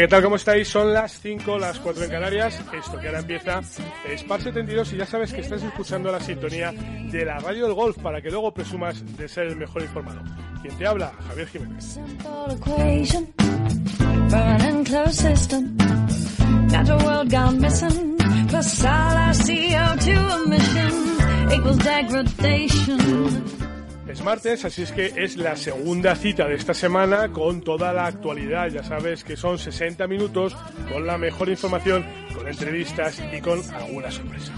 ¿qué tal? ¿Cómo estáis? Son las 5, las 4 en Canarias. Esto que ahora empieza es Par 72 y ya sabes que estás escuchando la sintonía de la radio del golf para que luego presumas de ser el mejor informado. ¿Quién te habla? Javier Jiménez. Simple equation for an enclosed system. Got the world gone missing. Plus all our CO2 emission equals degradation. Es martes, así es que es la segunda cita de esta semana con toda la actualidad. Ya sabes que son 60 minutos con la mejor información, con entrevistas y con alguna sorpresa.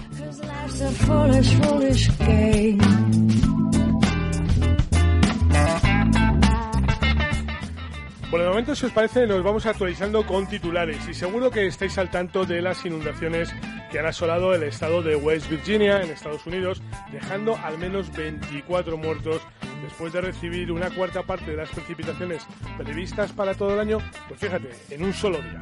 Por el momento, si os parece, nos vamos actualizando con titulares y seguro que estáis al tanto de las inundaciones que han asolado el estado de West Virginia en Estados Unidos, dejando al menos 24 muertos después de recibir una cuarta parte de las precipitaciones previstas para todo el año, pues fíjate, en un solo día.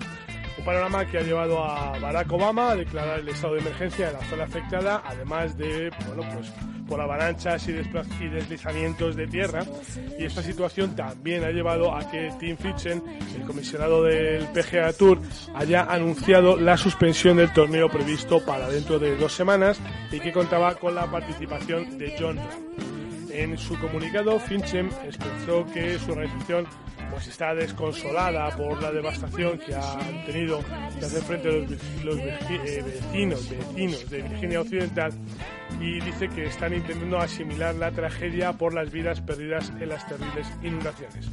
Un panorama que ha llevado a Barack Obama a declarar el estado de emergencia en la zona afectada, además de, bueno, pues por avalanchas y, y deslizamientos de tierra. Y esta situación también ha llevado a que Tim Fitchen, el comisionado del PGA Tour, haya anunciado la suspensión del torneo previsto para dentro de dos semanas y que contaba con la participación de John. En su comunicado, Finchem expresó que su organización pues está desconsolada por la devastación que han tenido que hacer frente a los, los eh, vecinos, vecinos de Virginia Occidental y dice que están intentando asimilar la tragedia por las vidas perdidas en las terribles inundaciones.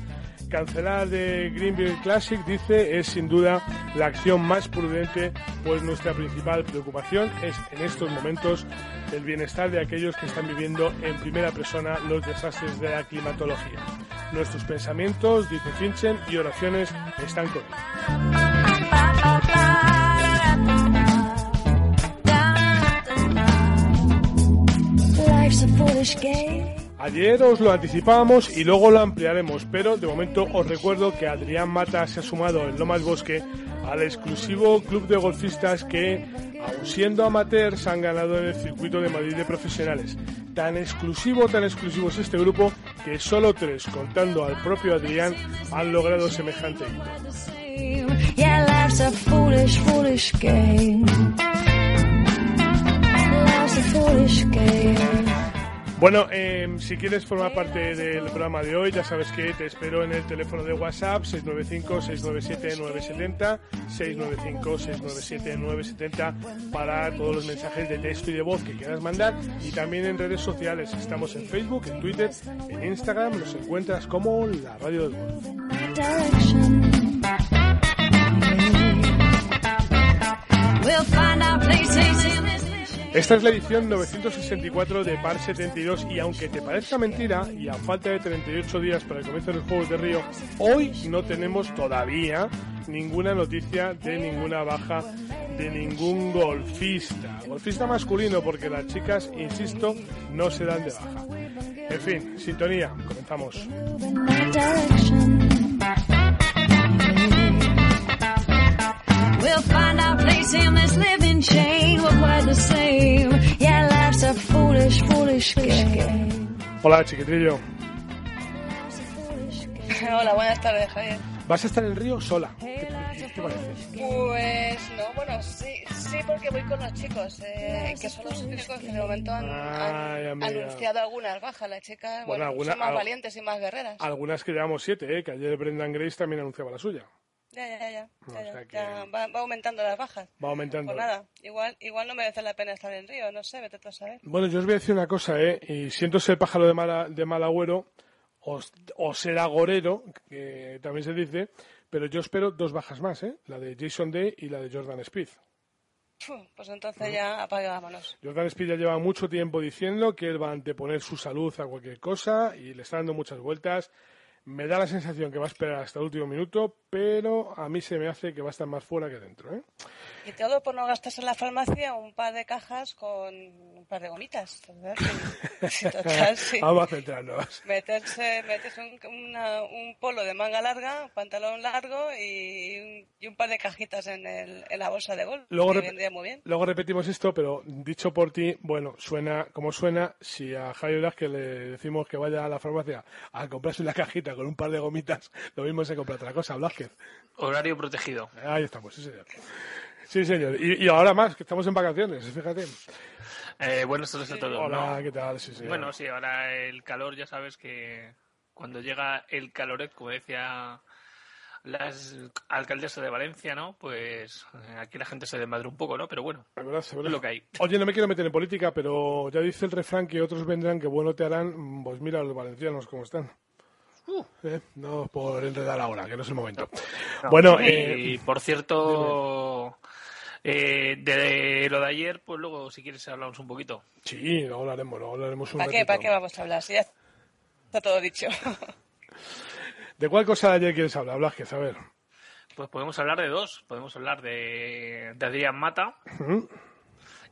Cancelar de Greenville Classic, dice, es sin duda la acción más prudente, pues nuestra principal preocupación es en estos momentos el bienestar de aquellos que están viviendo en primera persona los desastres de la climatología. Nuestros pensamientos, dice Finchen, y oraciones están con él. Ayer os lo anticipábamos y luego lo ampliaremos, pero de momento os recuerdo que Adrián Mata se ha sumado en Lomas Bosque al exclusivo club de golfistas que, aun siendo amateurs, han ganado en el circuito de Madrid de profesionales. Tan exclusivo, tan exclusivo es este grupo que solo tres, contando al propio Adrián, han logrado semejante hito. Bueno, em, si quieres formar parte del programa de hoy, ya sabes que te espero en el teléfono de WhatsApp 695-697-970, 695-697-970 para todos los mensajes de texto y de voz que quieras mandar y también en redes sociales. Estamos en Facebook, en Twitter, en Instagram, nos encuentras como la Radio del Golf. Esta es la edición 964 de Par 72 y aunque te parezca mentira y a falta de 38 días para el comienzo de los Juegos de Río, hoy no tenemos todavía ninguna noticia de ninguna baja de ningún golfista. Golfista masculino porque las chicas, insisto, no se dan de baja. En fin, sintonía, comenzamos. We'll find our place in this living chain. We're quite the same. Yeah, life's a foolish, foolish game. Hola, chiquitrillo. Hola, buenas tardes, Javier. ¿Vas a estar en el río sola? ¿Qué, qué te parece? Pues no, bueno, sí, sí porque voy con los chicos, eh, que son los únicos que de momento han, han Ay, amiga. anunciado algunas bajas. Las chicas, Bueno, bueno, alguna- son más al- valientes y más guerreras. Algunas que llevamos siete, ¿eh? que ayer Brendan Grace también anunciaba la suya. Ya, ya, ya. ya, O ya, sea que- ya va, va aumentando las bajas. Va aumentando. Pues nada, igual, igual no merece la pena estar en Río, no sé, vete tú a saber. Bueno, yo os voy a decir una cosa, ¿eh? Y siento ser pájaro de, mala, de mal agüero o, o ser agorero, que también se dice, pero yo espero dos bajas más, ¿eh? La de Jason Day y la de Jordan Speed. Pues entonces ya apagámonos. Jordan Speed ya lleva mucho tiempo diciendo que él va a anteponer su salud a cualquier cosa y le está dando muchas vueltas. Me da la sensación que va a esperar hasta el último minuto, pero a mí se me hace que va a estar más fuera que dentro, ¿eh? Y todo por no gastarse en la farmacia un par de cajas con un par de gomitas. total, sí. Vamos a centrarnos. Meterse, meterse un, una- un polo de manga larga, un pantalón largo y un, y un par de cajitas en, el, en la bolsa de golf. Luego que vendría muy bien. Luego repetimos esto, pero dicho por ti, bueno, suena como suena si a Javi Velázquez le decimos que vaya a la farmacia a comprarse una cajita con un par de gomitas, lo mismo se compra otra cosa, Velázquez. Horario protegido. Ahí estamos, sí señor. Sí señor. Y, y ahora más, que estamos en vacaciones, fíjate. Eh, buenas tardes a todos. Hola, ¿no? ¿qué tal? Sí, señor. Bueno, sí, ahora el calor, ya sabes que cuando llega el caloret, como decía la alcaldesa de Valencia, ¿no? Pues eh, aquí la gente se desmadra un poco, ¿no? Pero bueno, Es verdad, es verdad. es lo que hay. Oye, no me quiero meter en política, pero ya dice el refrán que otros vendrán que bueno te harán. Pues mira los valencianos cómo están. Uh. Eh, No por enredar ahora, que no es el momento. No, bueno, y eh, por cierto, eh, de lo de ayer, pues luego, si quieres, hablamos un poquito. sí, luego hablaremos, luego hablaremos un ¿Para qué. ¿Para qué vamos a hablar? Si ya está todo dicho. ¿De cuál cosa de ayer quieres hablar, Blázquez? A ver. Pues podemos hablar de dos. Podemos hablar de, de Adrián Mata Ujú.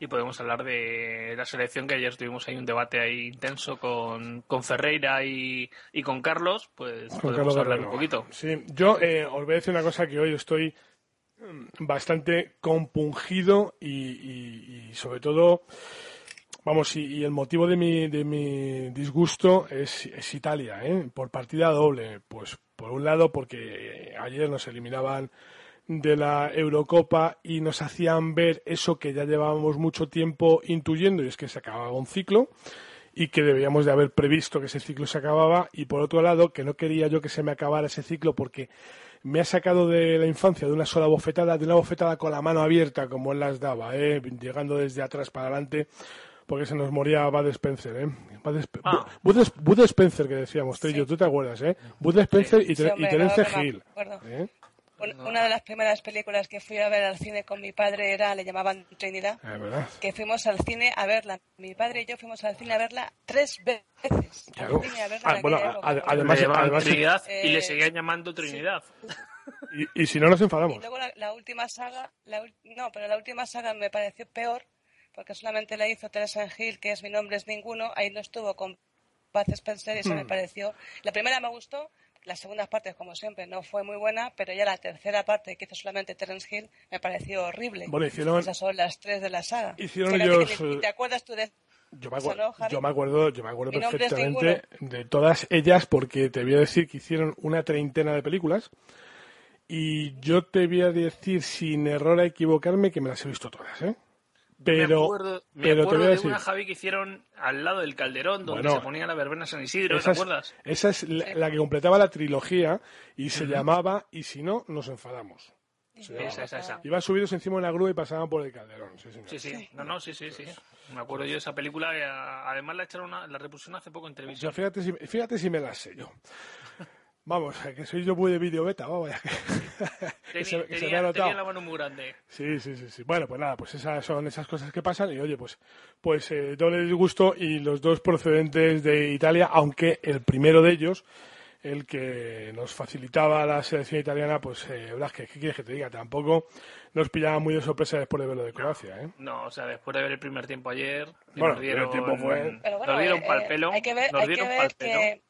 y podemos hablar de la selección que ayer tuvimos ahí un debate ahí intenso con, con Ferreira y, y con Carlos. Pues Con podemos Carlos hablar Guerrero. un poquito. Sí, yo eh, os voy a decir una cosa que hoy estoy bastante compungido y, sobre todo, vamos, y, y el motivo de mi, de mi disgusto es, es Italia, ¿eh? por partida doble. Pues por un lado porque ayer nos eliminaban de la Eurocopa y nos hacían ver eso que ya llevábamos mucho tiempo intuyendo y es que se acababa un ciclo y que debíamos de haber previsto que ese ciclo se acababa y por otro lado que no quería yo que se me acabara ese ciclo porque me ha sacado de la infancia de una sola bofetada, de una bofetada con la mano abierta como él las daba, ¿eh? llegando desde atrás para adelante porque se nos moría Bud Spencer, ¿eh? Bud, Sp- Ah. Bud, Bud Spencer que decíamos, Trillo, tú te acuerdas, ¿eh? Bud Spencer y, Sí, Ter- hombre, y Terence Hill. ¿eh? Un- Una de las primeras películas que fui a ver al cine con mi padre era, le llamaban Trinidad, Es verdad. que fuimos al cine a verla. Mi padre y yo fuimos al cine a verla tres veces. Al Claro. cine a verla Ah, en bueno, además- Le llamaban además- Trinidad y le Eh, seguían llamando Trinidad. Y, y si no nos Y enfadamos. luego la, la última saga, la no, pero la última saga me pareció peor, porque solamente la hizo Teresa Hill, que es Mi nombre es ninguno, ahí no estuvo con Paz Spencer y eso me Hmm. pareció. La primera me gustó, la segunda parte, como siempre, no fue muy buena, pero ya la tercera parte, que hizo solamente Terence Hill, me pareció horrible. Bueno, hicieron- Esas son las tres de la saga. Hicieron ellos, que ni eh, ¿Te acuerdas tú de Yo me, acuerdo, no, yo me acuerdo, yo me acuerdo perfectamente de todas ellas porque te voy a decir que hicieron una treintena de películas y yo te voy a decir sin error a equivocarme que me las he visto todas, ¿eh? Pero, me acuerdo, me pero te acuerdo voy a de decir, una Javi que hicieron al lado del Calderón, donde Bueno, se ponía la verbena San Isidro, ¿te acuerdas? esa es la, la que completaba la trilogía y se llamaba Y si no, nos enfadamos. Esa, esa, esa. Iban subidos encima de una grúa y pasaban por el calderón. Sí, señor. Sí, sí, no, no, sí, sí, sí. Me acuerdo yo de esa película, además la echaron, una- la repusieron hace poco en televisión. fíjate si, fíjate si me las sé yo. Vamos, que soy yo muy de video beta, vamos. ya que- que se- Tenía, se me ha notado. tenía la mano muy grande. Sí, sí, sí, sí. Bueno, pues nada, pues esas son esas cosas que pasan y oye, pues pues eh, doble disgusto y los dos procedentes de Italia, aunque el primero de ellos, el que nos facilitaba la selección italiana, pues eh, ¿qué quieres que te diga? Tampoco nos pillaba muy de sorpresa después de verlo de Croacia, ¿eh? No, o sea, después de ver el primer tiempo ayer, Bueno, nos el primer tiempo fue- Pero bueno, nos dieron eh, pal eh, pelo, hay que ver, nos hay que dieron ver que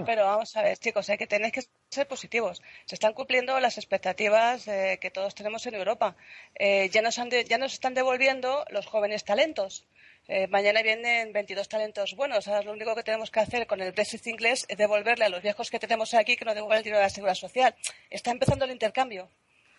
No, pero vamos a ver, chicos, hay que tenéis que ser positivos. Se están cumpliendo las expectativas eh, que todos tenemos en Europa. Eh, ya, nos han de- ya nos están devolviendo los jóvenes talentos. Eh, mañana vienen 22 talentos buenos. Ahora lo único que tenemos que hacer con el Brexit inglés es devolverle a los viejos que tenemos aquí que nos devuelvan el dinero de la seguridad social. Está empezando el intercambio.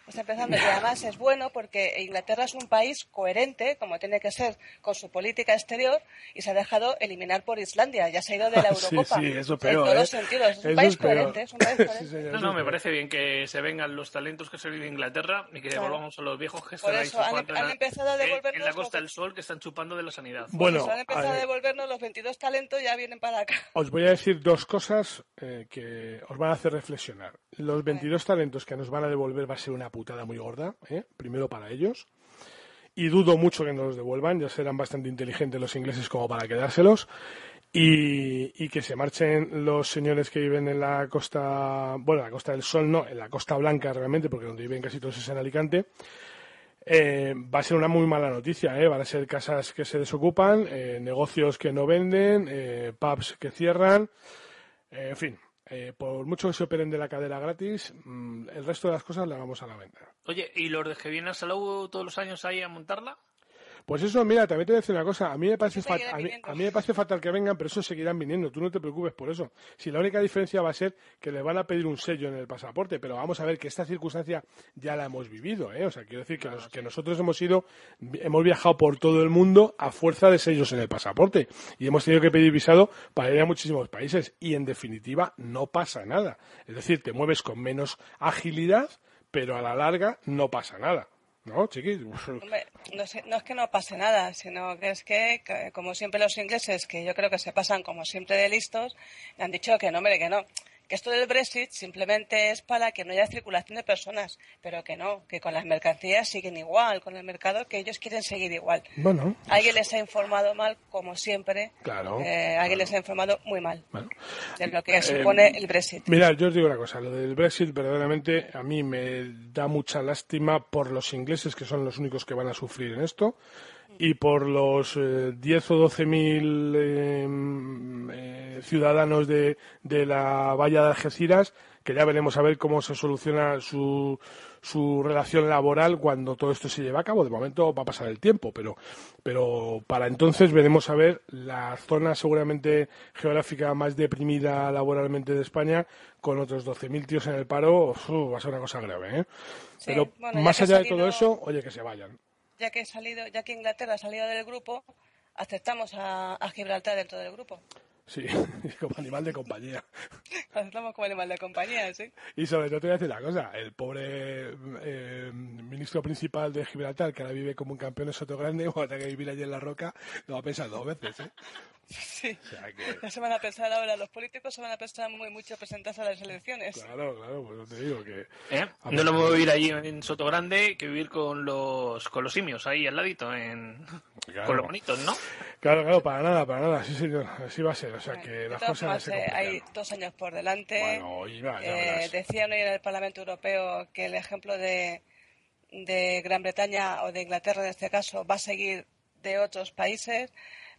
Está empezando y además es bueno porque Inglaterra es un país coherente, como tiene que ser, con su política exterior y se ha dejado eliminar por Islandia. Ya se ha ido de la Eurocopa. sí, eso en peor, todos ¿eh? los sentidos. Es un Eso país coherente. Es un país coherente. Sí, señor, No, eso no, me parece bien que se vengan los talentos que se viven en Inglaterra y que Claro. devolvamos a los viejos que Por están ahí eso han- chupando han en la- empezado a en- en devolvernos la Costa del Sol que están chupando de la sanidad. Bueno, Pues han empezado a a ver. devolvernos los 22 talentos, ya vienen para acá. Os voy a decir dos cosas eh, que os van a hacer reflexionar. Los 22 talentos que nos van a devolver va a ser una putada muy gorda, ¿eh? primero para ellos. Y dudo mucho que nos los devuelvan, ya serán bastante inteligentes los ingleses como para quedárselos. Y, que se marchen los señores que viven en la costa, bueno, en la costa del sol no, en la costa blanca realmente, porque donde viven casi todos es en Alicante. Eh, va a ser una muy mala noticia, ¿eh? van a ser casas que se desocupan, eh, negocios que no venden, eh, pubs que cierran, en fin, eh, por mucho que se operen de la cadera gratis, mm, el resto de las cosas las vamos a la venta. Oye, ¿y los de que vienen a Salou todos los años ahí a montarla? Pues eso, mira, también te voy a decir una cosa. A mí me parece, Eso fat- seguirá a mí, viniendo. a mí me parece fatal que vengan, pero eso seguirán viniendo. Tú no te preocupes por eso. Si la única diferencia va a ser que le van a pedir un sello en el pasaporte, pero vamos a ver que esta circunstancia ya la hemos vivido, ¿eh? O sea, quiero decir que, los- que nosotros hemos ido, hemos viajado por todo el mundo a fuerza de sellos en el pasaporte y hemos tenido que pedir visado para ir a muchísimos países y en definitiva no pasa nada. Es decir, te mueves con menos agilidad, pero a la larga no pasa nada. ¿No, chiquis? Hombre, no, sé- no es que no pase nada, sino que es que, como siempre los ingleses, que yo creo que se pasan como siempre de listos, han dicho que no, hombre, que no. Que esto del Brexit simplemente es para que no haya circulación de personas, pero que no, que con las mercancías siguen igual, con el mercado que ellos quieren seguir igual. Bueno, Alguien les ha informado mal, como siempre. Claro, Eh, alguien les ha informado muy mal bueno. de lo que supone el Brexit. Mirad, yo os digo una cosa, lo del Brexit verdaderamente a mí me da mucha lástima por los ingleses que son los únicos que van a sufrir en esto y por los eh, 10 o 12 mil eh, eh, ciudadanos de, de la valla de Algeciras que ya veremos a ver cómo se soluciona su, su relación laboral cuando todo esto se lleve a cabo. De momento va a pasar el tiempo, pero, pero para entonces veremos a ver la zona seguramente geográfica más deprimida laboralmente de España con otros 12.000 tíos en el paro. uf, va a ser una cosa grave, ¿eh? Sí, pero bueno, más allá de todo eso, oye, que se vayan. Ya que, he salido, ya que Inglaterra ha salido del grupo, aceptamos a, a Gibraltar dentro del grupo. Sí, como animal de compañía. Aceptamos como animal de compañía, sí. Y sobre todo te voy a decir una cosa, el pobre eh, ministro principal de Gibraltar, que ahora vive como un campeón en Soto Grande, cuando tenga que vivir allí en la roca, lo va a pensar dos veces, ¿eh? Sí. O sea que, Ya se van a pensar ahora, los políticos se van a pensar muy mucho presentarse a las elecciones. claro, claro, pues te digo que... ¿Eh? A No lo mismo vivir allí en Soto Grande que vivir con los con los simios ahí al ladito, en... Claro. con los bonitos, ¿no? Claro, claro, para nada, para nada, sí señor, así va a ser, o sea que De las todas cosas formas, se eh, hay dos años por delante. Bueno, ya Eh, decían hoy en el Parlamento Europeo que el ejemplo de, de Gran Bretaña o de Inglaterra en este caso va a seguir de otros países.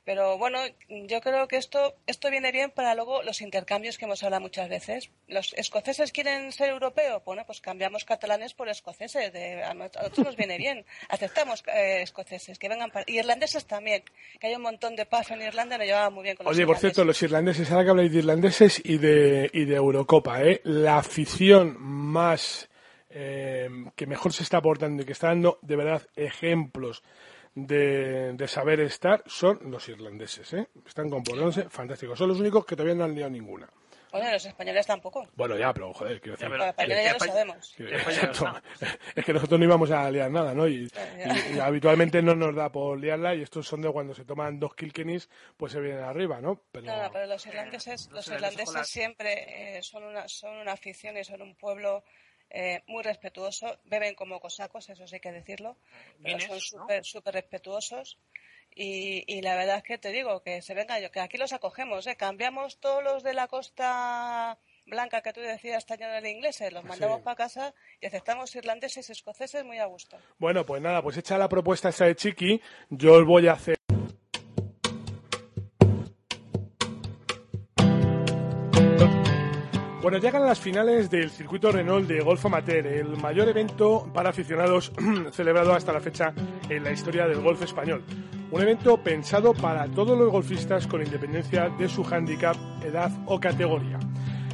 Pero bueno, yo creo que esto, esto viene bien para luego los intercambios que hemos hablado muchas veces. ¿Los escoceses quieren ser europeos? Bueno, pues cambiamos catalanes por escoceses. De, a nosotros nos viene bien. Aceptamos eh, escoceses que vengan para... Irlandeses también. Que hay un montón de paz en Irlanda nos llevaba muy bien con los Oye, por cierto, los irlandeses, ahora que habláis de irlandeses y de, y de Eurocopa, ¿eh? la afición más eh, que mejor se está aportando y que está dando de verdad ejemplos de, de saber estar son los irlandeses. ¿eh? Están comportándose fantásticos. Son los únicos que todavía no han liado ninguna. Bueno, los españoles tampoco. Bueno, ya, pero joder, quiero decir. Ya, Los españoles ya lo sabemos. Es que nosotros no íbamos a liar nada, ¿no? Y, Ya. y- y habitualmente no nos da por liarla y estos son de cuando se toman dos Kilkennis, pues se vienen arriba, ¿no? Pero, pero los irlandeses, los los irlandeses siempre eh, son, una, son una afición y son un pueblo eh, muy respetuoso. Beben como cosacos, eso sí hay que decirlo. Pero son ¿no? súper súper respetuosos. Y, y la verdad es que te digo que se venga yo, que aquí los acogemos, ¿eh? Cambiamos todos los de la costa blanca que tú decías, tañón ingleses, los mandamos Sí. para casa y aceptamos irlandeses y escoceses muy a gusto. Bueno, pues nada, pues hecha la propuesta esa de Chiqui, yo os voy a hacer. Bueno, llegan las finales del circuito Renault de Golf Amateur, el mayor evento para aficionados celebrado hasta la fecha en la historia del golf español. Un evento pensado para todos los golfistas con independencia de su hándicap, edad o categoría.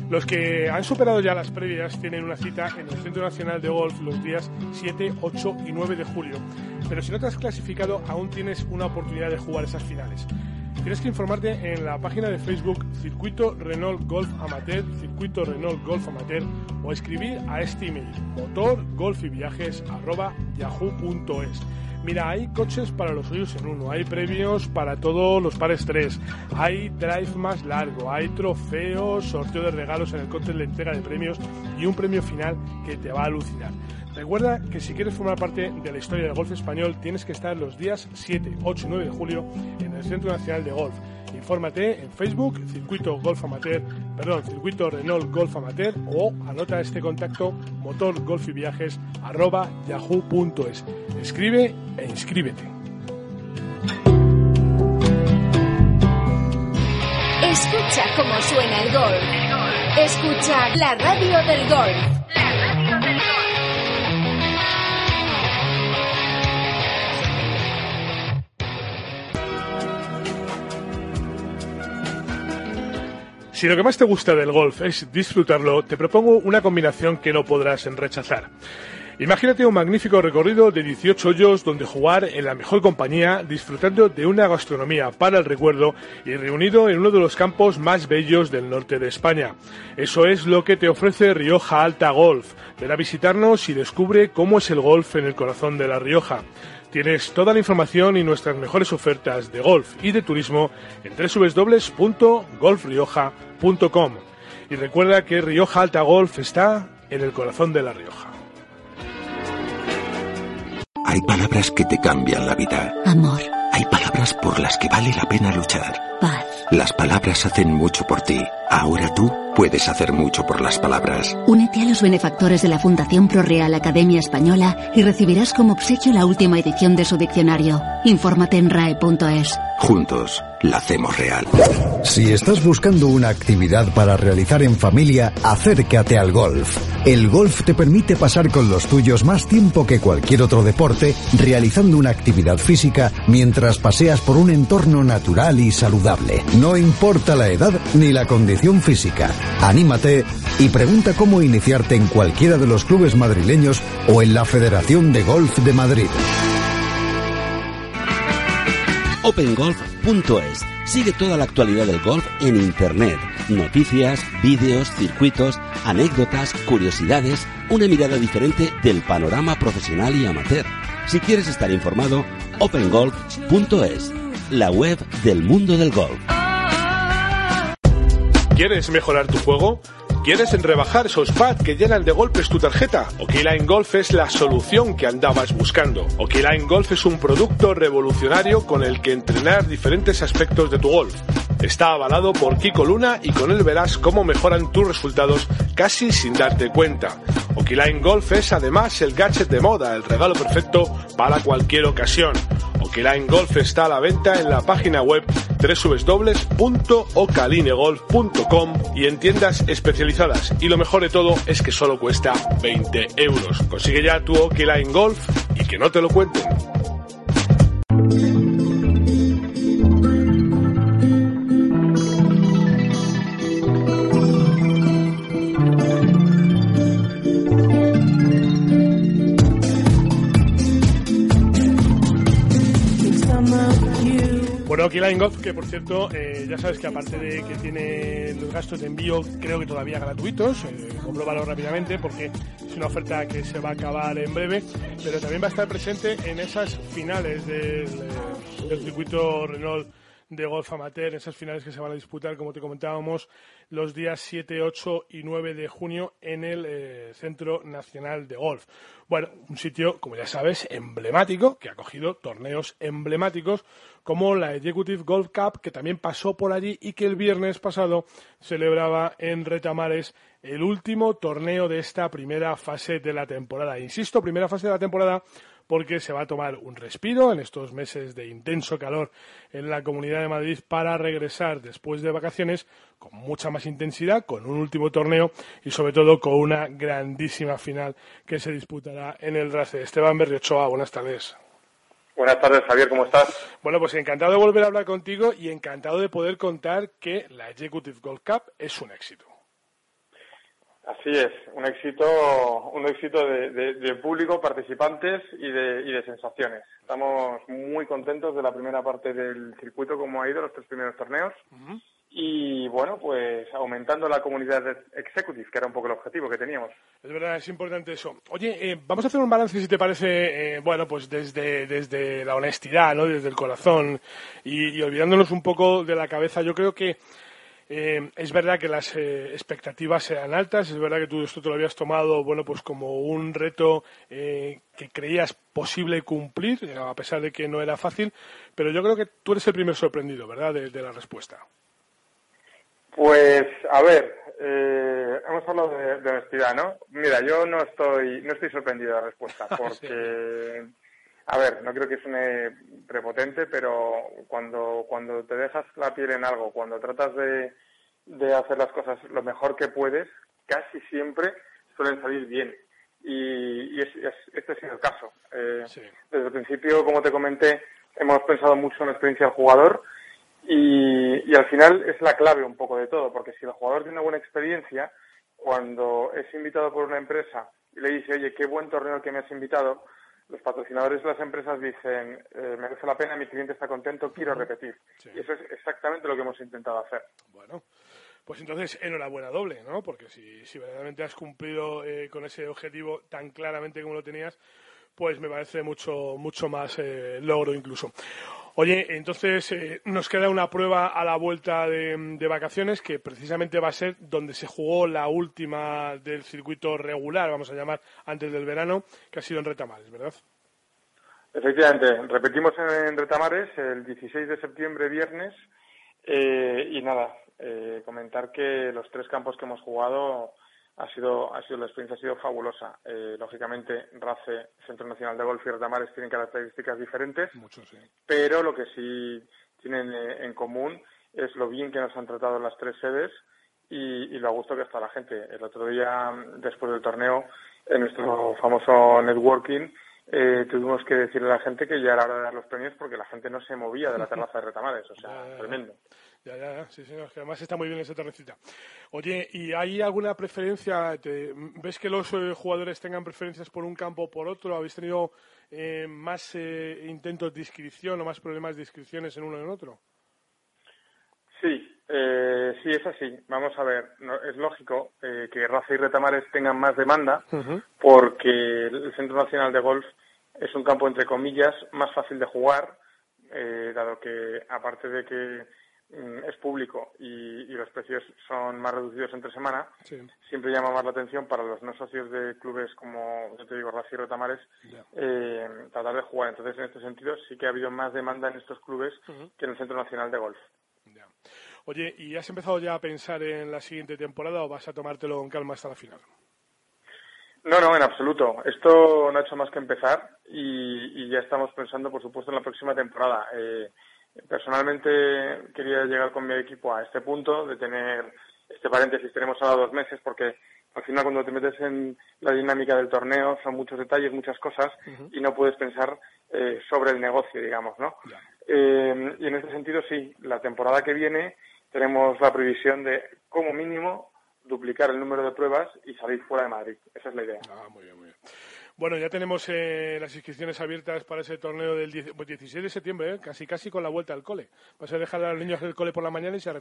Los que han superado ya las previas tienen una cita en el Centro Nacional de Golf los días 7, 8 y 9 de julio. Pero si no te has clasificado, aún tienes una oportunidad de jugar esas finales. Tienes que informarte en la página de Facebook Circuito Renault Golf Amateur, Circuito Renault Golf Amateur o escribir a este email motor golf y viajes yahoo.es. Mira, hay coches para los suyos en uno, hay premios para todos los pares 3, hay drive más largo, hay trofeos, sorteo de regalos en el cóctel de entrega de premios y un premio final que te va a alucinar. Recuerda que si quieres formar parte de la historia del golf español tienes que estar los días 7, 8 y 9 de julio en el Centro Nacional de Golf. Infórmate en Facebook, Circuito Golf Amateur, perdón, Circuito Renault Golf Amateur o anota este contacto motor golf y viajes arroba yahoo.es. Escribe e inscríbete. Escucha cómo suena el golf. Escucha la radio del golf. Si lo que más te gusta del golf es disfrutarlo, te propongo una combinación que no podrás rechazar. Imagínate un magnífico recorrido de 18 hoyos donde jugar en la mejor compañía, disfrutando de una gastronomía para el recuerdo y reunido en uno de los campos más bellos del norte de España. Eso es lo que te ofrece Rioja Alta Golf. Ven a visitarnos y descubre cómo es el golf en el corazón de La Rioja. Tienes toda la información y nuestras mejores ofertas de golf y de turismo en www.golfrioja.com. Y recuerda que Rioja Alta Golf está en el corazón de La Rioja. Hay palabras que te cambian la vida. Amor. Hay palabras por las que vale la pena luchar. Paz. Las palabras hacen mucho por ti. Ahora tú puedes hacer mucho por las palabras. Únete a los benefactores de la Fundación ProReal Academia Española y recibirás como obsequio la última edición de su diccionario. Infórmate en rae.es. Juntos, la hacemos real. Si estás buscando una actividad para realizar en familia, acércate al golf. El golf te permite pasar con los tuyos más tiempo que cualquier otro deporte, realizando una actividad física mientras paseas por un entorno natural y saludable. No importa la edad ni la condición física. Anímate y pregunta cómo iniciarte en cualquiera de los clubes madrileños o en la Federación de Golf de Madrid. opengolf.es. Sigue toda la actualidad del golf en Internet. Noticias, vídeos, circuitos, anécdotas, curiosidades, una mirada diferente del panorama profesional y amateur. Si quieres estar informado, opengolf.es, la web del mundo del golf. ¿Quieres mejorar tu juego? ¿Quieres rebajar esos pads que llenan de golpes tu tarjeta? Okiline Golf es la solución que andabas buscando. Okiline Golf es un producto revolucionario con el que entrenar diferentes aspectos de tu golf. Está avalado por Kiko Luna y con él verás cómo mejoran tus resultados casi sin darte cuenta. Okiline Golf es además el gadget de moda, el regalo perfecto para cualquier ocasión. Okiline Golf está a la venta en la página web www.ocalinegolf.com y en tiendas especializadas. Y lo mejor de todo es que solo cuesta 20 euros. Consigue ya tu Okiline Golf y que no te lo cuenten. Keyline Golf, que por cierto, eh, ya sabes que aparte de que tiene los gastos de envío, creo que todavía gratuitos, eh, rápidamente porque es una oferta que se va a acabar en breve, pero también va a estar presente en esas finales del, eh, del circuito Renault de golf amateur, esas finales que se van a disputar, como te comentábamos, los días 7, 8 y 9 de junio en el eh, Centro Nacional de Golf. Bueno, un sitio, como ya sabes, emblemático, que ha cogido torneos emblemáticos como la Executive Golf Cup, que también pasó por allí y que el viernes pasado celebraba en Retamares el último torneo de esta primera fase de la temporada. Insisto, primera fase de la temporada porque se va a tomar un respiro en estos meses de intenso calor en la Comunidad de Madrid para regresar después de vacaciones con mucha más intensidad, con un último torneo y sobre todo con una grandísima final que se disputará en el RACE. Esteban Berriochoa, buenas tardes. Buenas tardes, Javier, ¿cómo estás? Bueno, pues encantado de volver a hablar contigo y encantado de poder contar que la Executive Gold Cup es un éxito. Así es, un éxito, un éxito de, de- de público, participantes y de, y de sensaciones. Estamos muy contentos de la primera parte del circuito, como ha ido los tres primeros torneos. Y bueno, pues aumentando la comunidad de executive, que era un poco el objetivo que teníamos. Es verdad, es importante eso. Oye, eh, vamos a hacer un balance, si te parece, eh, bueno, pues desde, desde la honestidad, ¿no? Desde el corazón y, y olvidándonos un poco de la cabeza. Yo creo que eh, es verdad que las eh, expectativas eran altas, es verdad que tú esto te lo habías tomado, bueno, pues como un reto eh, que creías posible cumplir, a pesar de que no era fácil, pero yo creo que tú eres el primer sorprendido, ¿verdad?, de, de la respuesta. Pues, a ver, eh, hemos hablado de, de honestidad, ¿no? Mira, yo no estoy, no estoy sorprendido de la respuesta, porque, a ver, no creo que suene prepotente, pero cuando, cuando te dejas la piel en algo, cuando tratas de, de hacer las cosas lo mejor que puedes, casi siempre suelen salir bien. Y, y es- es- este ha sido el caso. Eh, Desde el principio, como te comenté, hemos pensado mucho en la experiencia del jugador y, y al final es la clave un poco de todo, porque si el jugador tiene una buena experiencia, cuando es invitado por una empresa y le dice, oye, qué buen torneo que me has invitado, los patrocinadores de las empresas dicen, eh, merece la pena, mi cliente está contento, quiero repetir. Y eso es exactamente lo que hemos intentado hacer. Bueno, pues entonces enhorabuena doble, ¿no? Porque si, si verdaderamente has cumplido eh, con ese objetivo tan claramente como lo tenías, pues me parece mucho, mucho más eh, logro incluso. Oye, entonces eh, nos queda una prueba a la vuelta de, de vacaciones que precisamente va a ser donde se jugó la última del circuito regular, vamos a llamar, antes del verano, que ha sido en Retamares, ¿verdad? Efectivamente, repetimos en, Retamares el 16 de septiembre, viernes, eh, y nada, eh, comentar que los tres campos que hemos jugado ha sido, ha sido la experiencia ha sido fabulosa. Eh, lógicamente, RACE, Centro Nacional de Golf y Retamares tienen características diferentes, Mucho, sí. pero lo que sí tienen eh, en común es lo bien que nos han tratado las tres sedes y, y lo a gusto que está la gente. El otro día, después del torneo, en nuestro famoso networking, eh, tuvimos que decirle a la gente que ya era hora de dar los premios porque la gente no se movía de la terraza de Retamares, o sea, tremendo. Ya, ya, ya, sí, señor, que además está muy bien esa terracita. Oye, ¿y hay alguna preferencia? te- ¿Ves que los eh, jugadores tengan preferencias por un campo o por otro? ¿Habéis tenido eh, más eh, intentos de inscripción o más problemas de inscripciones en uno y en otro? Sí, eh, sí, es así. Vamos a ver, no- es lógico que Raza y Retamares tengan más demanda porque el Centro Nacional de Golf es un campo, entre comillas, más fácil de jugar, dado que, aparte de que es público y, y los precios son más reducidos entre semana, Sí. siempre llama más la atención para los no socios de clubes como, yo te digo, Raza y Retamares, eh, tratar de jugar. Entonces, en este sentido, sí que ha habido más demanda en estos clubes que en el Centro Nacional de Golf. Oye, ¿y has empezado ya a pensar en la siguiente temporada o vas a tomártelo con calma hasta la final? No, no, en absoluto. Esto no ha hecho más que empezar y, y ya estamos pensando, por supuesto, en la próxima temporada. Eh, personalmente quería llegar con mi equipo a este punto de tener este paréntesis. Tenemos ahora dos meses porque al final cuando te metes en la dinámica del torneo son muchos detalles, muchas cosas y no puedes pensar eh, sobre el negocio, digamos, ¿no? Eh, y en este sentido, sí, la temporada que viene tenemos la previsión de, como mínimo, duplicar el número de pruebas y salir fuera de Madrid. Esa es la idea. Ah, muy bien, muy bien. Bueno, ya tenemos eh, las inscripciones abiertas para ese torneo del 10 pues 16 de septiembre, ¿eh? casi casi con la vuelta al cole. Vas a dejar a los niños del cole por la mañana y se a.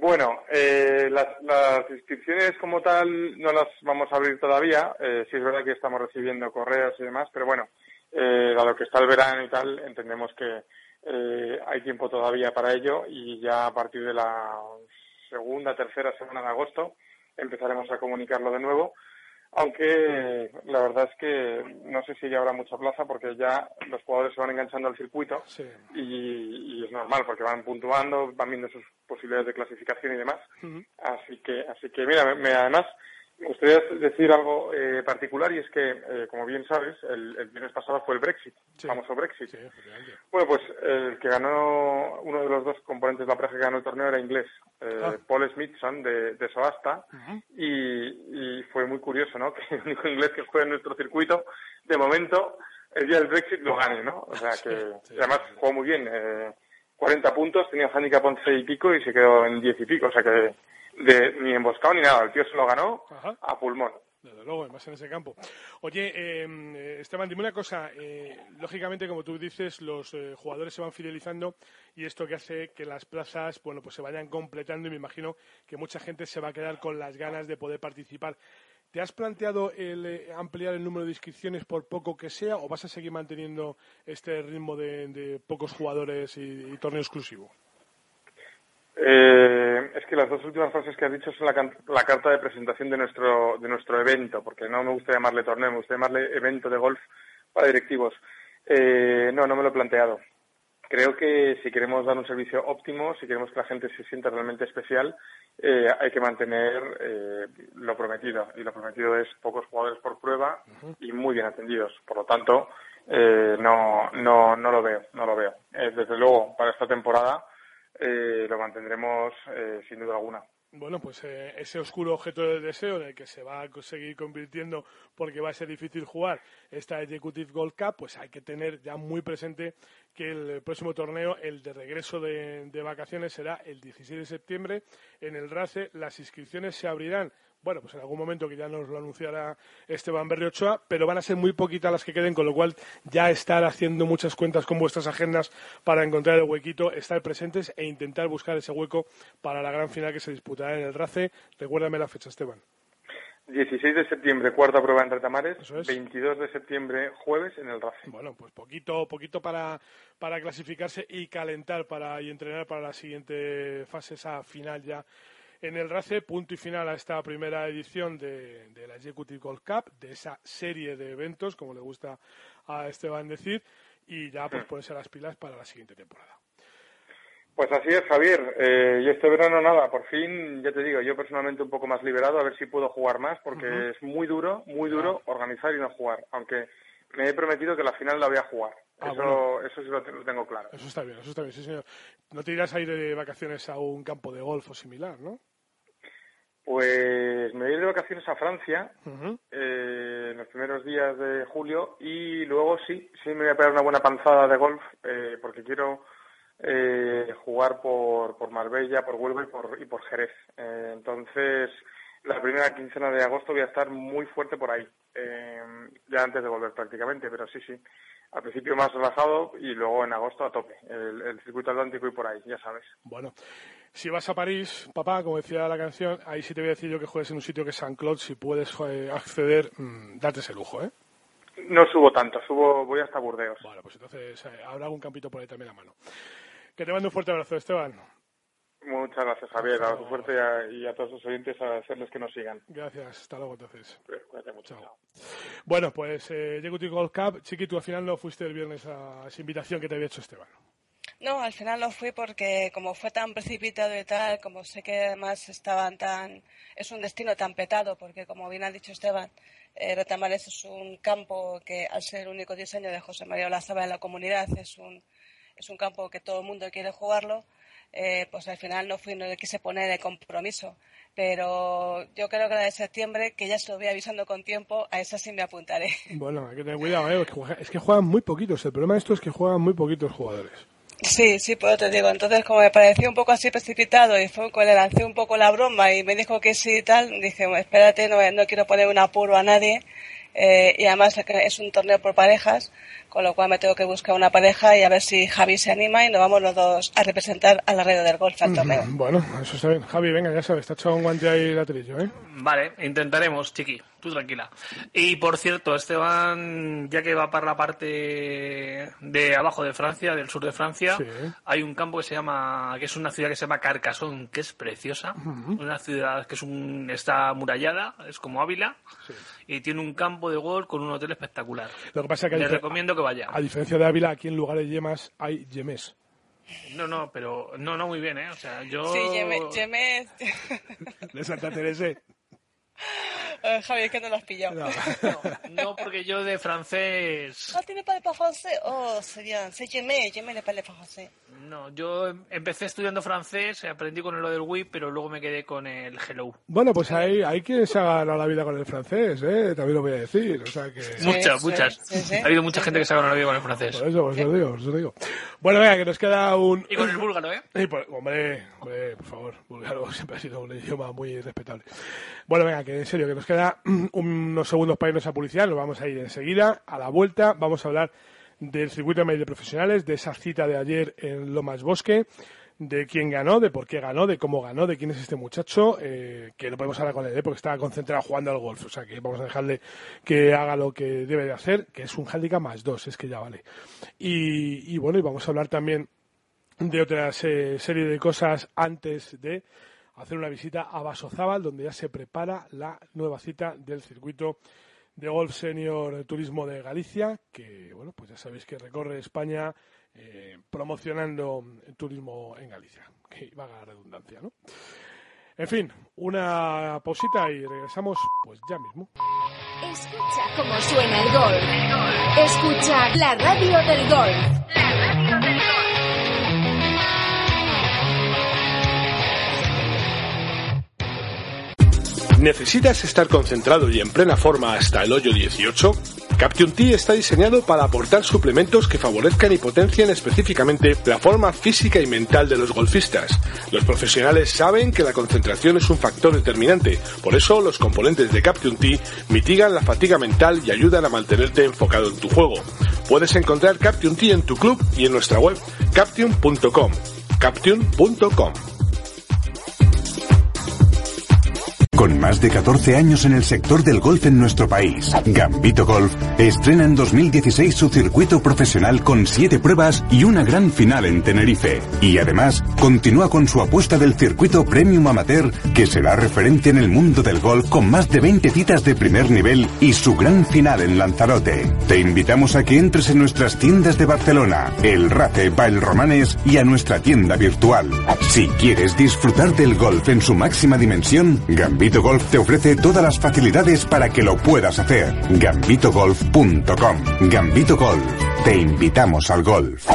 Bueno, eh, las, inscripciones como tal no las vamos a abrir todavía. Eh, sí es verdad que estamos recibiendo correos y demás, pero bueno, eh, dado que está el verano y tal, entendemos que eh, hay tiempo todavía para ello y ya a partir de la segunda, tercera semana de agosto empezaremos a comunicarlo de nuevo. Aunque la verdad es que no sé si ya habrá mucha plaza porque ya los jugadores se van enganchando al circuito y, y es normal porque van puntuando, van viendo sus posibilidades de clasificación y demás. Así que, así que mira, me, me- además me gustaría decir algo eh, particular y es que, eh, como bien sabes, el, el viernes pasado fue el Brexit, el famoso Brexit. Bueno, pues el que ganó, uno de los dos componentes de la pareja que ganó el torneo era inglés, eh, Ah. Paul Smithson de, de Soasta, y, y fue muy curioso, ¿no? Que el único inglés que juega en nuestro circuito, de momento, el día del Brexit lo gane, ¿no? O sea que, además jugó muy bien, eh, 40 puntos, tenía handicap 11 y pico y se quedó en 10 y pico, o sea que de ni emboscado ni nada. El tío se lo ganó a pulmón. Desde luego, más en ese campo. Oye, eh, Esteban, dime una cosa. Eh, lógicamente, como tú dices, los eh, jugadores se van fidelizando y esto que hace que las plazas, bueno, pues se vayan completando y me imagino que mucha gente se va a quedar con las ganas de poder participar. ¿Te has planteado el eh, ampliar el número de inscripciones por poco que sea o vas a seguir manteniendo este ritmo de, pocos jugadores y torneo exclusivo? Eh, es que las dos últimas frases que has dicho son la, carta de presentación de nuestro, de nuestro evento, porque no me gusta llamarle torneo, me gusta llamarle evento de golf para directivos. Eh, no, no me lo he planteado. Creo que si queremos dar un servicio óptimo, si queremos que la gente se sienta realmente especial, eh, hay que mantener eh, lo prometido. Y lo prometido es pocos jugadores por prueba y muy bien atendidos. Por lo tanto, eh, no, no, no lo veo, no lo veo. desde luego, para esta temporada, eh, lo mantendremos eh, sin duda alguna. Bueno, pues eh, ese oscuro objeto del deseo en el que se va a seguir convirtiendo porque va a ser difícil jugar esta Executive Gold Cup, pues hay que tener ya muy presente que el próximo torneo, el de regreso de, vacaciones, será el 16 de septiembre en el RACE. Las inscripciones se abrirán bueno, pues en algún momento que ya nos lo anunciará Esteban Berriochoa, pero van a ser muy poquitas las que queden, con lo cual ya estar haciendo muchas cuentas con vuestras agendas para encontrar el huequito, estar presentes e intentar buscar ese hueco para la gran final que se disputará en el RACE. Recuérdame la fecha, Esteban. 16 de septiembre, cuarta prueba en Retamares. 22 de septiembre, jueves, en el RACE. Bueno, pues poquito, poquito para, para clasificarse y calentar para, y entrenar para la siguiente fase, esa final ya en el RACE, punto y final a esta primera edición de, la Executive Gold Cup, de esa serie de eventos, como le gusta a Esteban decir, y ya pues ponerse las pilas para la siguiente temporada. Pues así es, Javier. Eh, y este verano nada, por fin, ya te digo, yo personalmente un poco más liberado, a ver si puedo jugar más, porque es muy duro, muy duro organizar y no jugar. Aunque me he prometido que la final la voy a jugar. Ah, eso, eso sí lo, tengo claro. Eso está bien, eso está bien, sí, señor. No te irás a ir de vacaciones a un campo de golf o similar, ¿no? Pues me voy a ir de vacaciones a Francia eh, en los primeros días de julio y luego sí, sí me voy a pegar una buena panzada de golf eh, porque quiero eh, jugar por, por Marbella, por Huelva y por, y por Jerez. entonces, la primera quincena de agosto voy a estar muy fuerte por ahí, ya antes de volver prácticamente, pero sí, sí al principio más relajado y luego en agosto a tope, el, circuito atlántico y por ahí, ya sabes. Bueno, si vas a París, papá, como decía la canción, ahí sí te voy a decir yo que juegues en un sitio que es San Claude, si puedes eh, acceder, mm, date ese lujo, ¿eh? No subo tanto, subo, voy hasta Burdeos. Bueno, pues entonces eh, habrá algún campito por ahí también a mano. Que te mando un fuerte abrazo, Esteban. Muchas gracias, Javier. A su fuerte y a, todos los oyentes a hacerles que nos sigan. Gracias. Hasta luego, entonces. Cuídate mucho. Bueno, pues eh, Gold Cup. Chiqui, tú al final no fuiste el viernes a esa invitación que te había hecho Esteban. No, al final no fui porque como fue tan precipitado y tal, como sé que además estaban tan... Es un destino tan petado porque, como bien ha dicho Esteban, eh, Retamares es un campo que, al ser el único diseño de José María Olazaba en la comunidad, es un, es un campo que todo el mundo quiere jugarlo eh, pues al final no fui, no le quise poner el compromiso. Pero yo creo que la de septiembre, que ya se lo voy avisando con tiempo, a esa sí me apuntaré. Bueno, hay que tener cuidado, ¿eh? es que juegan muy poquitos. El problema de esto es que juegan muy poquitos jugadores. Sí, sí, pues te digo. Entonces, como me pareció un poco así precipitado y fue cuando le lancé un poco la broma y me dijo que sí y tal, dije, espérate, no, no quiero poner un apuro a nadie. Eh, y además es un torneo por parejas, con lo cual me tengo que buscar una pareja y a ver si Javi se anima y nos vamos los dos a representar a la red del golf al torneo. Bueno, eso está bien. Javi, venga, ya sabes, te ha echado un guante ahí latrillo, ¿eh? Vale, intentaremos, chiqui, tú tranquila. Y por cierto, Esteban, ya que va para la parte de abajo de Francia, del sur de Francia, hay un campo que se llama, que es una ciudad que se llama Carcassonne, que es preciosa, una ciudad que es un, está amurallada, es como Ávila, y tiene un campo de golf con un hotel espectacular. Lo que pasa que Le recomiendo que vaya. A diferencia de Ávila, aquí en lugar de yemas hay yemes. No, no, pero no, no muy bien, ¿eh? O sea, yo... Sí, yemes. de Santa Teresa. Eh, Javier, que no lo has pillado. No, porque yo de francés. Ah, ¿tiene pas de francés? Oh, sería. C'est jamais, jamais le parle francés. No, yo empecé estudiando francés, aprendí con lo del Wii, pero luego me quedé con el Hello. Bueno, pues hay, hay quien se ha ganado la vida con el francés, ¿eh? También lo voy a decir. O sea que... muchas, muchas. Ha habido mucha gente que se ha ganado la vida con el francés. Por eso, por eso digo, por eso digo. Bueno, venga, que nos queda un... Y con el búlgaro, ¿eh? Y por- hombre, hombre, por favor, búlgaro siempre ha sido un idioma muy respetable. Bueno, venga, que en serio, que nos queda unos segundos para irnos a publicidad, nos vamos a ir enseguida. A la vuelta vamos a hablar del circuito de medio profesionales, de esa cita de ayer en Lomas Bosque, de quién ganó, de por qué ganó, de cómo ganó, de quién es este muchacho, eh, que no podemos hablar con él, ¿eh? porque estaba concentrado jugando al golf, o sea que vamos a dejarle que haga lo que debe de hacer, que es un handicap más dos, es que ya vale. Y, bueno, y vamos a hablar también de otra se- serie de cosas antes de hacer una visita a Basozábal, donde ya se prepara la nueva cita del circuito de Golf Senior Turismo de Galicia, que bueno, pues ya sabéis que recorre España eh, promocionando el turismo en Galicia, que va a la redundancia, ¿no? En fin, una pausita y regresamos pues ya mismo. Escucha cómo suena el golf. Escucha la radio del golf. La radio del golf. ¿Necesitas estar concentrado y en plena forma hasta el hoyo 18? Caption T está diseñado para aportar suplementos que favorezcan y potencien específicamente la forma física y mental de los golfistas. Los profesionales saben que la concentración es un factor determinante, por eso los componentes de Caption T mitigan la fatiga mental y ayudan a mantenerte enfocado en tu juego. Puedes encontrar Caption T en tu club y en nuestra web caption.com. Caption.com. Con más de 14 años en el sector del golf en nuestro país, Gambito Golf estrena en 2016 su circuito profesional con 7 pruebas y una gran final en Tenerife. Y además, continúa con su apuesta del circuito Premium Amateur, que será referente en el mundo del golf con más de 20 citas de primer nivel y su gran final en Lanzarote. Te invitamos a que entres en nuestras tiendas de Barcelona, El Race, Bail Romanes y a nuestra tienda virtual. Si quieres disfrutar del golf en su máxima dimensión, Gambito Golf te ofrece todas las facilidades para que lo puedas hacer. Gambitogolf.com. Gambito Golf. Te invitamos al golf.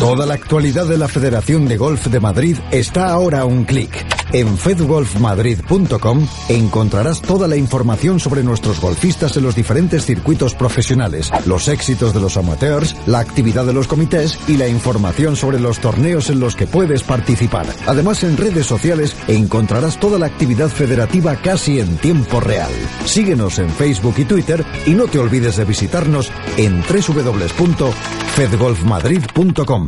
Toda la actualidad de la Federación de Golf de Madrid está ahora a un clic. En fedgolfmadrid.com encontrarás toda la información sobre nuestros golfistas en los diferentes circuitos profesionales, los éxitos de los amateurs, la actividad de los comités y la información sobre los torneos en los que puedes participar. Además, en redes sociales encontrarás toda la actividad federativa casi en tiempo real. Síguenos en Facebook y Twitter y no te olvides de visitarnos en www.fedgolfmadrid.com.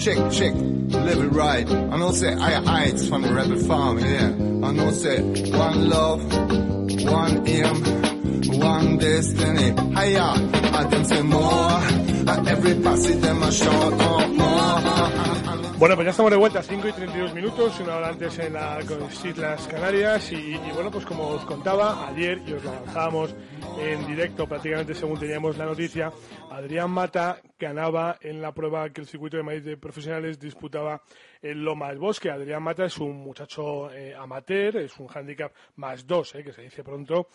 Check, check, live it right. I know say I heights from the rebel farm, yeah. I know say one love, one aim, one destiny. Hiya, I didn't say more. Bueno, pues ya estamos de vuelta, 5 y 32 minutos, una hora antes en las Islas Canarias. Y, y bueno, pues como os contaba ayer, y os lo avanzábamos en directo prácticamente según teníamos la noticia, Adrián Mata ganaba en la prueba que el circuito de Madrid de profesionales disputaba en Lomas Bosque. Adrián Mata es un muchacho eh, amateur, es un handicap más dos, eh, que se dice pronto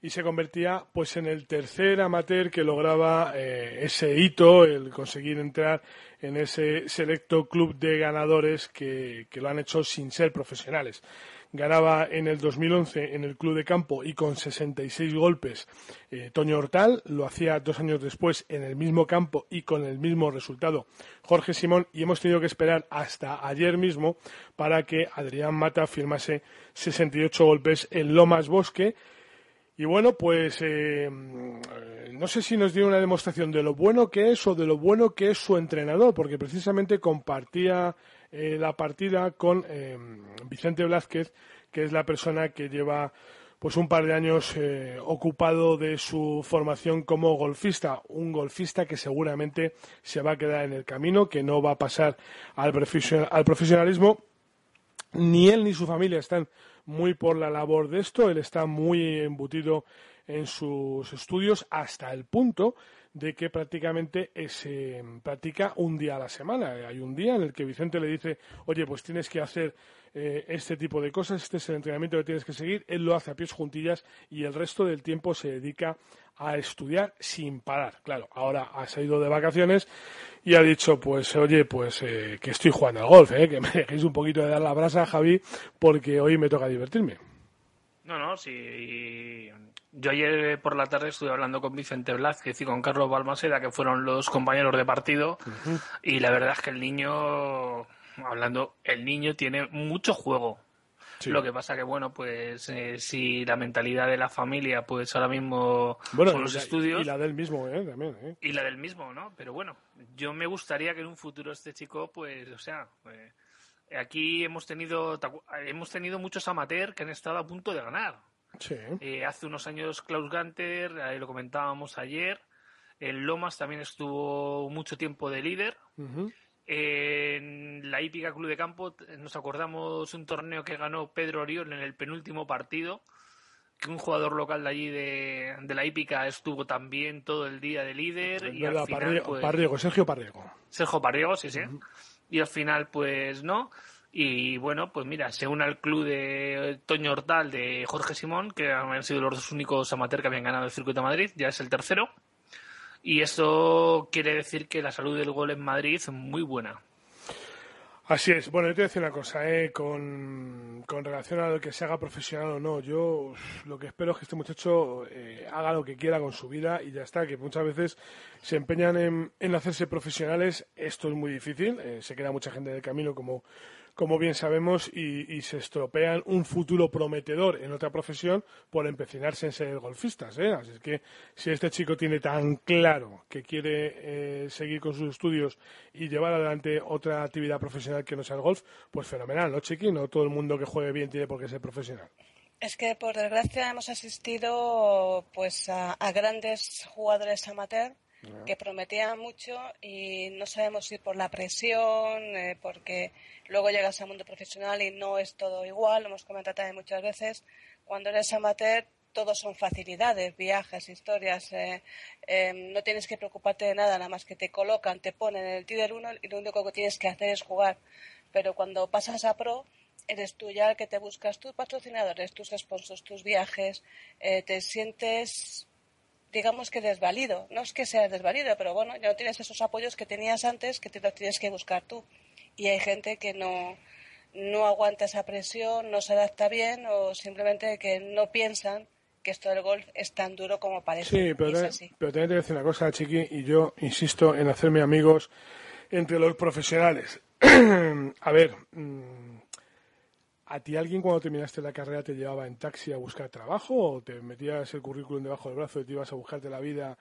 y se convertía pues en el tercer amateur que lograba eh, ese hito, el conseguir entrar en ese selecto club de ganadores que, que, lo han hecho sin ser profesionales. Ganaba en el 2011 en el club de campo y con 66 golpes eh, Toño Hortal, lo hacía dos años después en el mismo campo y con el mismo resultado Jorge Simón y hemos tenido que esperar hasta ayer mismo para que Adrián Mata firmase 68 golpes en Lomas Bosque y bueno, pues eh, no sé si nos dio una demostración de lo bueno que es o de lo bueno que es su entrenador, porque precisamente compartía eh, la partida con eh, Vicente Blázquez, que es la persona que lleva pues un par de años eh, ocupado de su formación como golfista, un golfista que seguramente se va a quedar en el camino, que no va a pasar al, al profesionalismo. Ni él ni su familia están muy por la labor de esto, él está muy embutido en sus estudios hasta el punto de que prácticamente se practica un día a la semana. Hay un día en el que Vicente le dice, oye, pues tienes que hacer eh, este tipo de cosas, este es el entrenamiento que tienes que seguir, él lo hace a pies juntillas y el resto del tiempo se dedica a estudiar sin parar. Claro, ahora ha salido de vacaciones y ha dicho, pues oye, pues eh, que estoy jugando al golf, eh, que me dejéis un poquito de dar la brasa, Javi, porque hoy me toca divertirme. No, no, sí. Yo ayer por la tarde estuve hablando con Vicente Blázquez y con Carlos Balmaseda, que fueron los compañeros de partido, y la verdad es que el niño, hablando, el niño tiene mucho juego. Lo que pasa que, bueno, pues eh, si la mentalidad de la familia, pues ahora mismo bueno, los estudios... Y la del mismo, ¿eh? También, ¿eh? Y la del mismo, ¿no? Pero bueno, yo me gustaría que en un futuro este chico, pues, o sea... Pues, aquí hemos tenido hemos tenido muchos amateurs que han estado a punto de ganar. Eh, hace unos años Klaus Ganter, ahí lo comentábamos ayer. En Lomas también estuvo mucho tiempo de líder. En la hípica Club de Campo nos acordamos un torneo que ganó Pedro Oriol en el penúltimo partido, que un jugador local de allí de, la hípica estuvo también todo el día de líder. y al final, pues Sergio Parriego. Sergio Parriego, sí, sí. Y al final, pues no. Y bueno, pues mira, se une al club de Toño Hortal de Jorge Simón, que han sido los dos únicos amateurs que habían ganado el circuito de Madrid, ya es el tercero. Y eso quiere decir que la salud del gol en Madrid es muy buena. Así es. Bueno, yo te voy a decir una cosa, ¿eh? con, relación a lo que se haga profesional o no. Yo lo que espero es que este muchacho eh, haga lo que quiera con su vida y ya está, que muchas veces se empeñan en, en hacerse profesionales. Esto es muy difícil, eh, se queda mucha gente en el camino como como bien sabemos, y, se estropean un futuro prometedor en otra profesión por empecinarse en ser golfistas. ¿eh? Así que si este chico tiene tan claro que quiere eh, seguir con sus estudios y llevar adelante otra actividad profesional que no sea el golf, pues fenomenal, ¿no, Chiqui? No todo el mundo que juegue bien tiene por qué ser profesional. Es que por desgracia hemos asistido pues a, grandes jugadores amateur que prometían mucho y no sabemos si por la presión, eh, porque Luego llegas al mundo profesional y no es todo igual, lo hemos comentado también muchas veces. Cuando eres amateur, todo son facilidades, viajes, historias. Eh, em, no tienes que preocuparte de nada, nada más que te colocan, te ponen en el Tider 1 y lo único que tienes que hacer es jugar. Pero cuando pasas a pro, eres tú ya el que te buscas tus patrocinadores, tus sponsors, tus viajes, eh, te sientes digamos que desvalido. No es que seas desvalido, pero bueno, ya no tienes esos apoyos que tenías antes que te los tienes que buscar tú y hay gente que no, no aguanta esa presión, no se adapta bien o simplemente que no piensan que esto del golf es tan duro como parece. Sí, pero, también, pero también te voy a decir una cosa, Chiqui, y yo insisto en hacerme amigos entre los profesionales. a ver, mm, ¿a ti alguien cuando terminaste la carrera te llevaba en taxi a buscar trabajo o te metías el currículum debajo del brazo y te ibas a buscarte la vida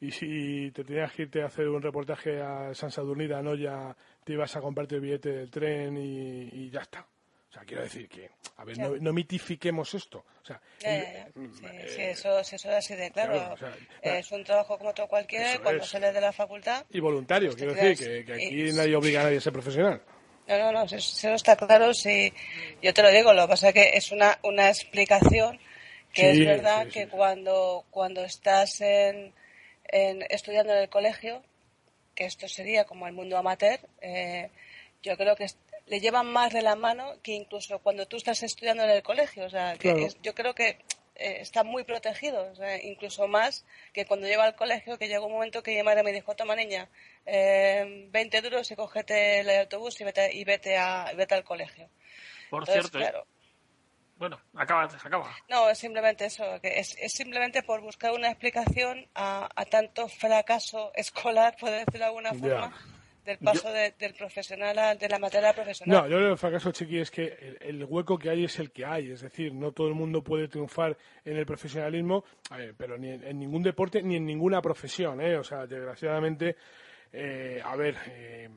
y si te tenías que irte a hacer un reportaje a San Sadurní no ya te ibas a comprarte el billete del tren y, ya está. O sea, quiero decir que, a ver, no, mitifiquemos esto. O sea, mm, sí, sí, eso, eso, es así de claro. es un trabajo como otro cualquiera cuando sales de la facultad. Y voluntario, quiero decir, que, aquí nadie obliga a nadie a ser profesional. No, no, no, eso, está claro. Sí, yo te lo digo, lo que pasa es que es una, una explicación que es verdad que cuando, cuando estás en, estudiando en el colegio, que esto sería como el mundo amateur, eh, yo creo que le llevan más de la mano que incluso cuando tú estás estudiando en el colegio. O sea, que yo creo que eh, está muy protegido, incluso más que cuando lleva al colegio, que llegó un momento que mi madre me dijo, toma niña, eh, 20 duros y cógete el autobús y vete, y vete, a, vete al colegio. Por cierto, bueno, acaba, acaba. No, es simplemente eso, que es, es simplemente por buscar una explicación a, a, tanto fracaso escolar, por decirlo de alguna forma, del paso del profesional de la materia profesional. No, yo creo que el fracaso, Chiqui, es que el, hueco que hay es el que hay, es decir, no todo el mundo puede triunfar en el profesionalismo, pero ni en, ningún deporte ni en ninguna profesión, ¿eh? O sea, desgraciadamente, eh, a ver, eh,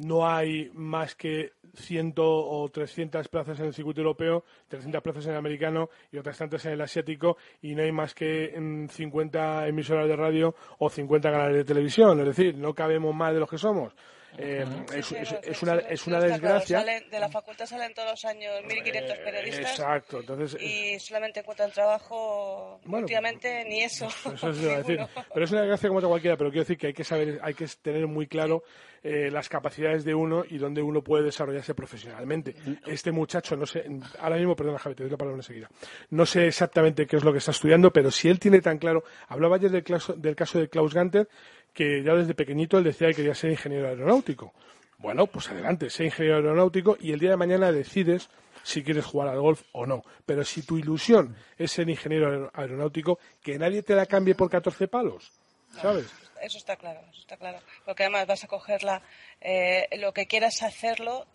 no hay más que 100 o 300 plazas en el circuito europeo, 300 plazas en el americano y otras tantas en el asiático y no hay más que 50 emisoras de radio o 50 canales de televisión. Es decir, no cabemos más de los que somos. Eh, es, es, una, es una desgracia. de la facultad salen todos los años 1.500 eh, periodistas. Exacto, entonces. Y solamente encuentran trabajo. últimamente ni eso. eso es decir. Pero es una desgracia como otra cualquiera, pero quiero decir que hay que saber, hay que tener muy claro eh, las capacidades de uno y dónde uno puede desarrollarse profesionalmente. Este muchacho, no sé, ahora mismo, perdona Javi, te doy la palabra enseguida. No sé exactamente qué es lo que está estudiando, pero si él tiene tan claro. Hablaba ayer del, del caso de Klaus Ganter que ya desde pequeñito él decía que quería ser ingeniero aeronáutico. Bueno, pues adelante, sé ingeniero aeronáutico y el día de mañana decides si quieres jugar al golf o no. Pero si tu ilusión es ser ingeniero aeronáutico, que nadie te la cambie por 14 palos, ¿sabes? Eso está claro, eso está claro. Porque además vas a cogerla, eh, lo que quieras hacerlo,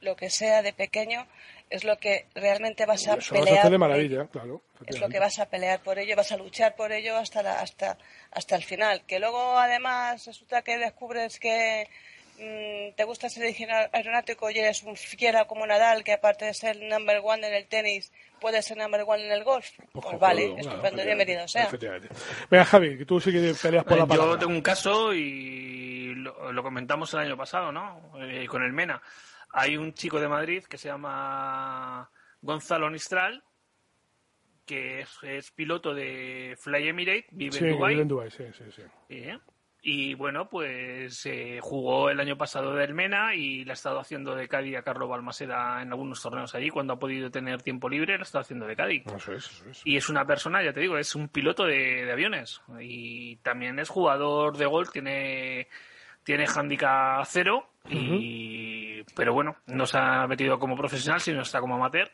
lo que sea de pequeño, es lo que realmente vas a pelear. de maravilla, claro. Es lo que vas a pelear por ello, vas a luchar por ello hasta, hasta, hasta el final. Que luego, además, resulta que descubres que mm, te gusta ser ingeniero aeronáutico y eres un fiera como Nadal, que aparte de ser number one en el tenis, puede ser number one en el golf. Pues, pues vale, estupendo, bienvenido sea. Venga, Javi, que tú sí que peleas por la palabra. Yo tengo un caso y lo, comentamos el año pasado, ¿no? Eh, con el MENA hay un chico de Madrid que se llama Gonzalo Nistral, que es, piloto de Fly Emirates, vive en Dubái. Vive en Dubái, sí, sí, sí. Y bueno, pues eh, jugó el año pasado de Mena y la ha estado haciendo de Cádiz a Carlos Balmaseda en algunos torneos allí. Cuando ha podido tener tiempo libre, la ha estado haciendo de Cádiz. Eso es, eso es. Y es una persona, ya te digo, es un piloto de, de aviones. Y también es jugador de golf, tiene tiene handicap cero, y, pero bueno, no se ha metido como profesional, sino está como amateur.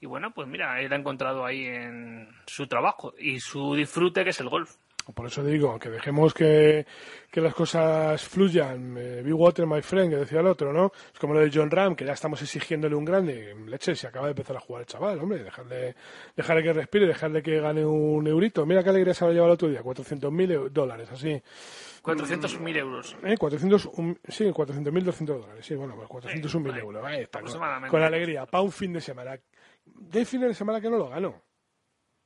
Y bueno, pues mira, él ha encontrado ahí en su trabajo y su disfrute, que es el golf. Por eso digo, que dejemos que, las cosas fluyan. Eh, be water, my friend, que decía el otro, ¿no? Es como lo de John Ram, que ya estamos exigiéndole un grande. Leche, se acaba de empezar a jugar el chaval, hombre. Dejarle, dejarle que respire, dejarle que gane un eurito. Mira qué alegría se ha llevado el otro día, 400.000 dólares, así. 400.000 euros. ¿Eh? 400, sí, 400.000, 200 dólares. Sí, bueno, pues 401.000 euros. Ahí está, con, alegría. Para un fin de semana. Hay fin de semana que no lo gano.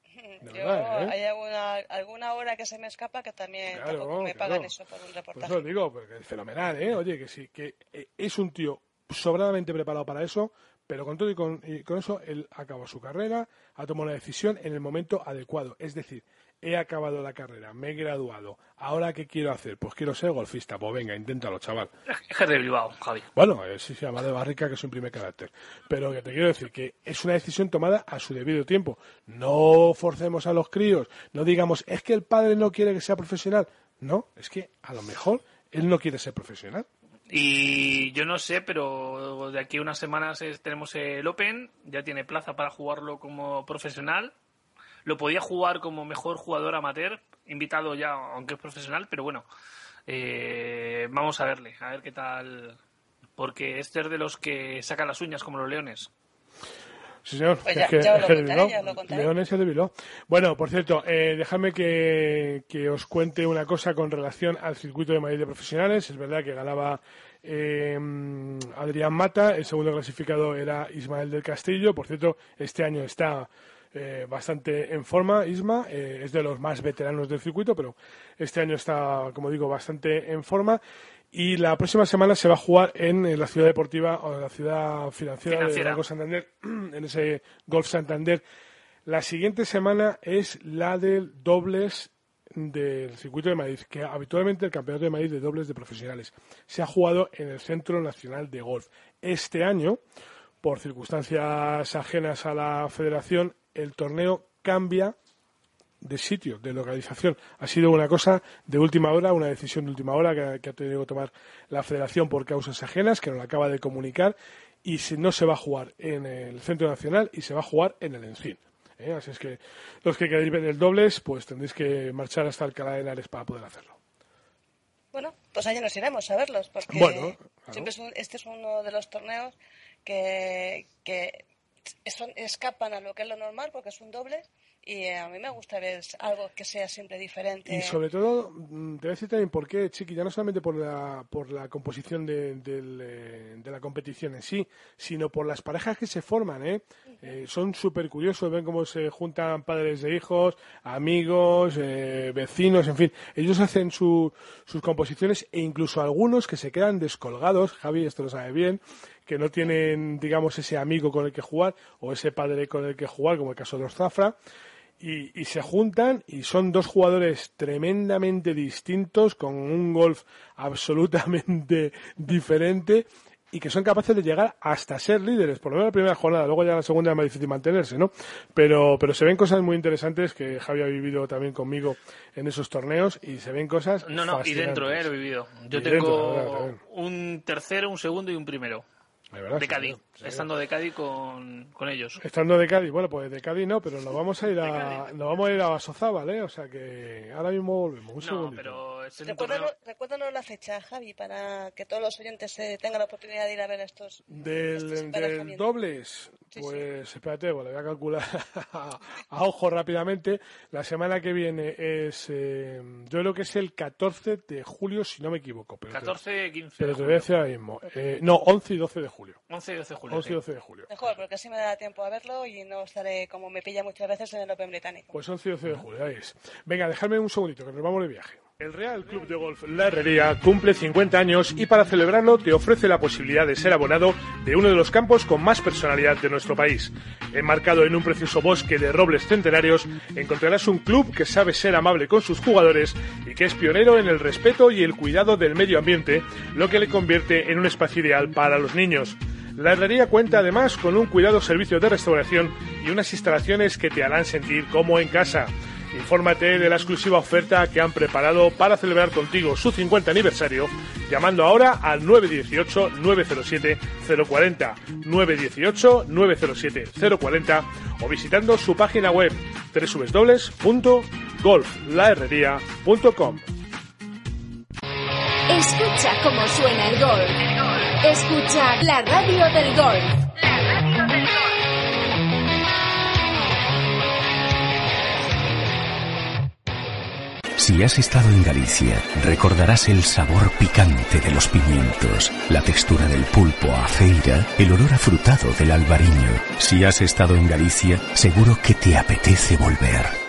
Yo, ¿eh? hay alguna, alguna hora que se me escapa que también me pagan eso por un reportaje. Por eso digo, porque es fenomenal, ¿eh? Oye, que sí, que eh, es un tío sobradamente preparado para eso, pero con todo y con, y con eso él acabó su carrera, ha tomado una decisión en el momento adecuado. Es decir, he acabado la carrera, me he graduado, ¿ahora qué quiero hacer? Pues quiero ser golfista. Pues venga, inténtalo, chaval. Es de Bilbao, Javi. Bueno, sí se llama de Barrica, que es un primer carácter. Pero que te quiero decir que es una decisión tomada a su debido tiempo. No forcemos a los críos, no digamos, es que el padre no quiere que sea profesional. No, es que a lo mejor él no quiere ser profesional. Y yo no sé, pero de aquí a unas semanas tenemos el Open, ya tiene plaza para jugarlo como profesional lo podía jugar como mejor jugador amateur, invitado ya, aunque es profesional, pero bueno, eh, vamos a verle, a ver qué tal, porque este es de los que sacan las uñas como los leones. Sí, señor. Pues ya, lo Leones y de Bilbao. Bueno, por cierto, eh, dejadme que, os cuente una cosa con relación al circuito de Madrid de profesionales. Es verdad que ganaba eh, Adrián Mata, el segundo clasificado era Ismael del Castillo. Por cierto, este año está eh, bastante en forma, Isma, eh, es de los más veteranos del circuito, pero este año está, como digo, bastante en forma. Y la próxima semana se va a jugar en, la ciudad deportiva o en la ciudad financiera, de Banco Santander, en ese Golf Santander. La siguiente semana es la del dobles del circuito de Madrid, que habitualmente el campeonato de Madrid de dobles de profesionales se ha jugado en el Centro Nacional de Golf. Este año, por circunstancias ajenas a la federación, el torneo cambia de sitio, de localización. Ha sido una cosa de última hora, una decisión de última hora que, ha tenido que tomar la federación por causas ajenas, que nos la acaba de comunicar, y si no se va a jugar en el Centro Nacional y se va a jugar en el Encín. ¿eh? Así es que los que queréis ver el dobles, pues tendréis que marchar hasta Alcalá de Henares para poder hacerlo. Bueno, pues allá nos iremos a verlos, porque siempre este es uno de los torneos que, que escapan a lo que es lo normal porque es un doble y a mí me gusta ver algo que sea siempre diferente. Y sobre todo, mm, te voy a decir también por qué, Chiqui, ya no solamente por la, por la composición de, de la competición en sí, sino por las parejas que se forman, ¿eh? eh son súper curiosos, ven cómo se juntan padres de hijos, amigos, eh, vecinos, en fin. Ellos hacen sus composiciones e incluso algunos que se quedan descolgados, Javi, esto lo sabe bien, que no tienen, digamos, ese amigo con el que jugar o ese padre con el que jugar, como el caso de los Zafra, y, se juntan y son dos jugadores tremendamente distintos, con un golf absolutamente diferente y que son capaces de llegar hasta ser líderes, por lo menos la primera jornada, luego ya la segunda es más difícil mantenerse, ¿no? Pero, pero se ven cosas muy interesantes que Javi ha vivido también conmigo en esos torneos y se ven cosas. No, no, y dentro, ¿eh? He vivido. Yo tengo un tercero, un segundo y un primero de Cádiz, estando de Cádiz con, con, ellos. Estando de Cádiz, bueno, pues de Cádiz no, pero nos vamos a ir a, nos vamos a ir a Basozábal, ¿eh? O sea que ahora mismo volvemos. Un no, pero recuérdanos, la fecha, Javi, para que todos los oyentes eh, tengan la oportunidad de ir a ver estos. Del, del dobles, pues espérate, bueno, voy a calcular a, ojo rápidamente. La semana que viene es, eh, yo creo que es el 14 de julio, si no me equivoco. Pero 14, 15. Pero te voy a decir ahora mismo. Eh, no, 11 y 12 de julio. 11 y 12 de julio. 11 y 12 de julio. Mejor, porque así me da tiempo a verlo y no estaré como me pilla muchas veces en el Open británico. Pues 11 y 12 de julio, ahí es. Venga, dejadme un segundito, que nos vamos de viaje. El Real Club de Golf La Herrería cumple 50 años y para celebrarlo te ofrece la posibilidad de ser abonado de uno de los campos con más personalidad de nuestro país. Enmarcado en un precioso bosque de robles centenarios, encontrarás un club que sabe ser amable con sus jugadores y que es pionero en el respeto y el cuidado del medio ambiente, lo que le convierte en un espacio ideal para los niños. La herrería cuenta además con un cuidado servicio de restauración y unas instalaciones que te harán sentir como en casa. Infórmate de la exclusiva oferta que han preparado para celebrar contigo su 50 aniversario llamando ahora al 918-907-040, 918-907-040 o visitando su página web www.golflaherrería.com. Escucha cómo suena el golf. Escucha la radio del golf. La radio del golf. Si has estado en Galicia, recordarás el sabor picante de los pimientos, la textura del pulpo a feira, el olor afrutado del albariño. Si has estado en Galicia, seguro que te apetece volver.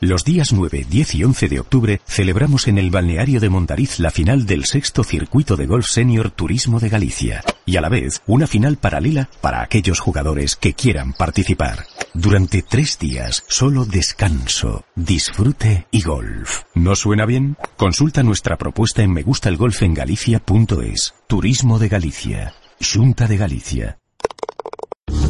Los días 9, 10 y 11 de octubre celebramos en el balneario de Mondariz la final del sexto circuito de golf senior Turismo de Galicia y a la vez una final paralela para aquellos jugadores que quieran participar. Durante tres días, solo descanso, disfrute y golf. ¿No suena bien? Consulta nuestra propuesta en megustalgolfengalicia.es. Turismo de Galicia. Junta de Galicia.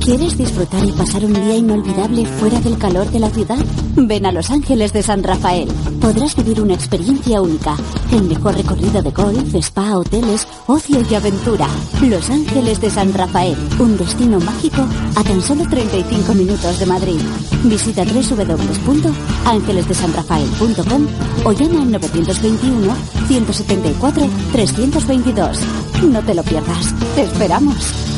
¿Quieres disfrutar y pasar un día inolvidable fuera del calor de la ciudad? Ven a Los Ángeles de San Rafael. Podrás vivir una experiencia única. El mejor recorrido de golf, spa, hoteles, ocio y aventura. Los Ángeles de San Rafael. Un destino mágico a tan solo 35 minutos de Madrid. Visita www.ángelesdesanrafael.com o llama al 921 174 322. No te lo pierdas. Te esperamos.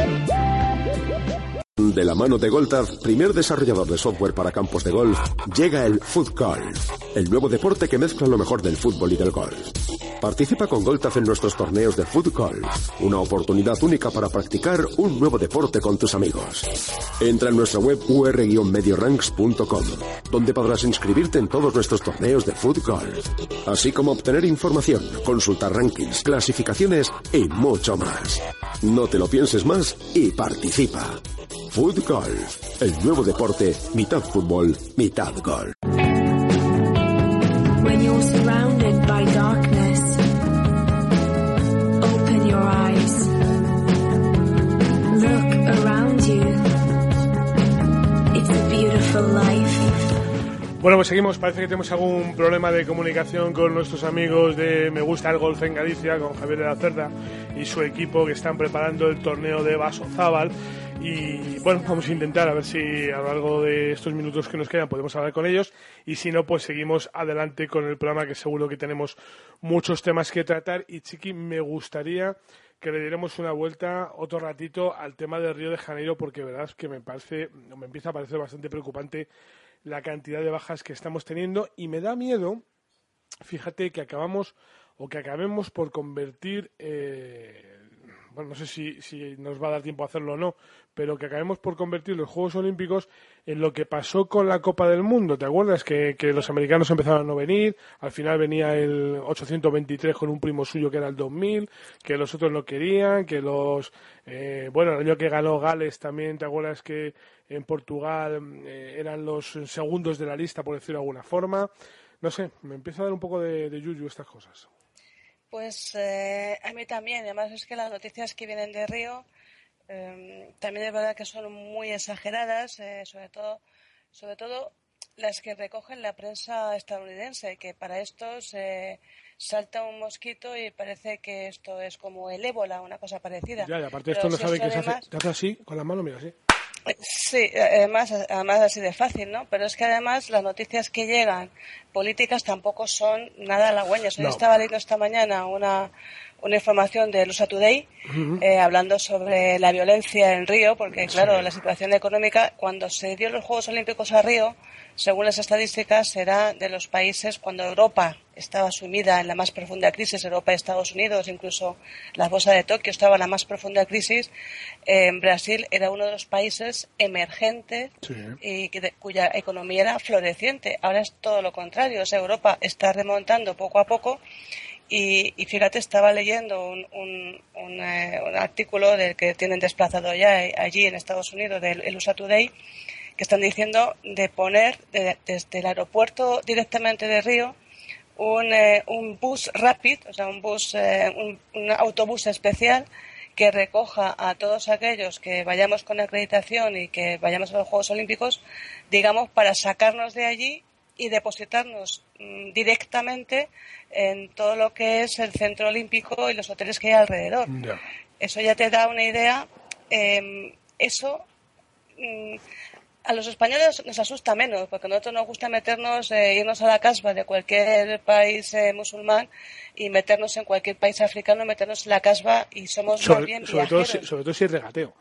De la mano de Goltaz, primer desarrollador de software para campos de golf, llega el Foot el nuevo deporte que mezcla lo mejor del fútbol y del golf. Participa con Goltaz en nuestros torneos de Foot una oportunidad única para practicar un nuevo deporte con tus amigos. Entra en nuestra web ur-medioranks.com, donde podrás inscribirte en todos nuestros torneos de Foot así como obtener información, consultar rankings, clasificaciones y mucho más. No te lo pienses más y participa. Food Golf, el nuevo deporte, mitad fútbol, mitad golf. When you're surrounded by darkness, open your eyes. Look around you. It's a beautiful life. Bueno, pues seguimos. Parece que tenemos algún problema de comunicación con nuestros amigos de Me Gusta el Golf en Galicia, con Javier de la Cerda y su equipo que están preparando el torneo de Vaso Zabal. Y bueno, vamos a intentar a ver si a lo largo de estos minutos que nos quedan podemos hablar con ellos. Y si no, pues seguimos adelante con el programa que seguro que tenemos muchos temas que tratar. Y Chiqui, me gustaría que le diéramos una vuelta otro ratito al tema de Río de Janeiro porque verdad que me parece, me empieza a parecer bastante preocupante la cantidad de bajas que estamos teniendo y me da miedo, fíjate que acabamos o que acabemos por convertir, eh, bueno, no sé si, si nos va a dar tiempo a hacerlo o no, pero que acabemos por convertir los Juegos Olímpicos en lo que pasó con la Copa del Mundo. ¿Te acuerdas que, que, los americanos empezaron a no venir? Al final venía el 823 con un primo suyo que era el 2000, que los otros no querían, que los... Eh, bueno, el año que ganó Gales también, ¿te acuerdas que en Portugal eh, eran los segundos de la lista, por decirlo de alguna forma? No sé, me empieza a dar un poco de, de yuyu estas cosas. Pues eh, a mí también. Además es que las noticias que vienen de Río eh, también es verdad que son muy exageradas, eh, sobre todo, sobre todo las que recogen la prensa estadounidense, que para esto se salta un mosquito y parece que esto es como el ébola, una cosa parecida. Ya, y aparte esto no sabe que se hace, se hace así, con la mano, mira así. Sí, además, además así de fácil, ¿no? Pero es que además las noticias que llegan políticas tampoco son nada halagüeñas. Yo estaba leyendo esta mañana una, una información de USA Today eh, hablando sobre la violencia en Río, porque claro, la situación económica, cuando se dio los Juegos Olímpicos a Río, según las estadísticas, era de los países cuando Europa estaba sumida en la más profunda crisis, Europa y Estados Unidos, incluso la bolsa de Tokio estaba en la más profunda crisis, en Brasil era uno de los países emergentes y cuya economía era floreciente. Ahora es todo lo contrario, o sea, Europa está remontando poco a poco y, fíjate, estaba leyendo un, un, eh, un, artículo del que tienen desplazado ya allí en Estados Unidos, del USA Today, que están diciendo de poner desde el aeropuerto directamente de Río un, eh, un bus rápido, o sea, un bus, eh, un, autobús especial que recoja a todos aquellos que vayamos con acreditación y que vayamos a los Juegos Olímpicos, digamos, para sacarnos de allí y depositarnos mm, directamente en todo lo que es el centro olímpico y los hoteles que hay alrededor. Eso ya te da una idea. Eh, eso mm, a los españoles nos asusta menos, porque a nosotros nos gusta meternos, eh, irnos a la casba de cualquier país eh, musulmán y meternos en cualquier país africano, meternos en la casba y somos sobre, más bien sobre todo, si, sobre todo si es regateo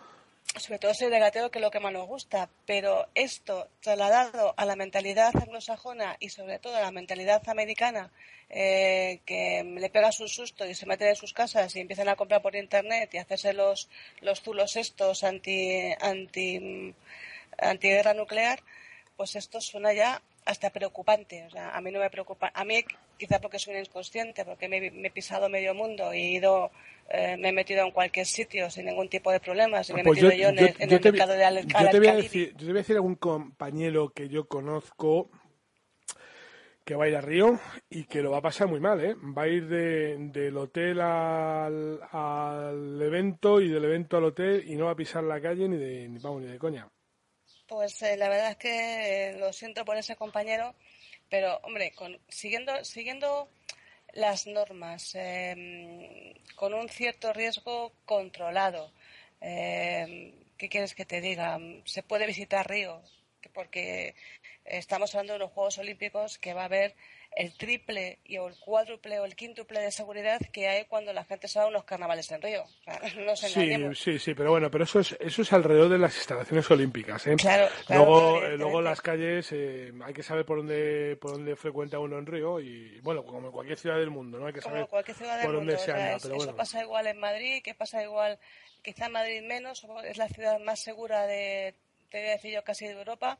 sobre todo si es regateo que es lo que más nos gusta, pero esto trasladado a la mentalidad anglosajona y sobre todo a la mentalidad americana, eh, que le pegas un susto y se meten en sus casas y empiezan a comprar por internet y hacerse los, los zulos estos anti, anti, antiguerra nuclear, pues esto suena ya hasta preocupante. O sea, a mí no me preocupa. A mí, quizá porque soy inconsciente, porque me, me he pisado medio mundo y he ido eh, me he metido en cualquier sitio sin ningún tipo de problemas y me he pues metido yo, yo, en, el, en el mercado de al, yo te, voy a decir, yo te voy a decir algún compañero que yo conozco que va a ir a Río y que lo va a pasar muy mal, ¿eh? Va a ir de, del hotel al, al, evento y del evento al hotel y no va a pisar la calle ni de, ni, vamos, ni de coña. Pues eh, la verdad es que eh, lo siento por ese compañero, pero hombre, con, siguiendo, siguiendo las normas eh, con un cierto riesgo controlado. Eh, ¿Qué quieres que te diga? Se puede visitar Río, porque estamos hablando de los Juegos Olímpicos que va a haber el triple y o el cuádruple o el quíntuple de seguridad que hay cuando la gente se va a unos carnavales en Río. no sí, sí, sí, pero bueno, pero eso es, eso es alrededor de las instalaciones olímpicas. ¿eh? Claro, claro, luego, eh, luego las calles eh, hay que saber por dónde, por dónde frecuenta uno en Río y bueno, como en cualquier ciudad del mundo, ¿no? Hay que saber cualquier ciudad del por mundo, dónde se anda. Es, pero eso bueno. pasa igual en Madrid, que pasa igual, quizá Madrid menos, es la ciudad más segura de, te voy a decir yo, casi de Europa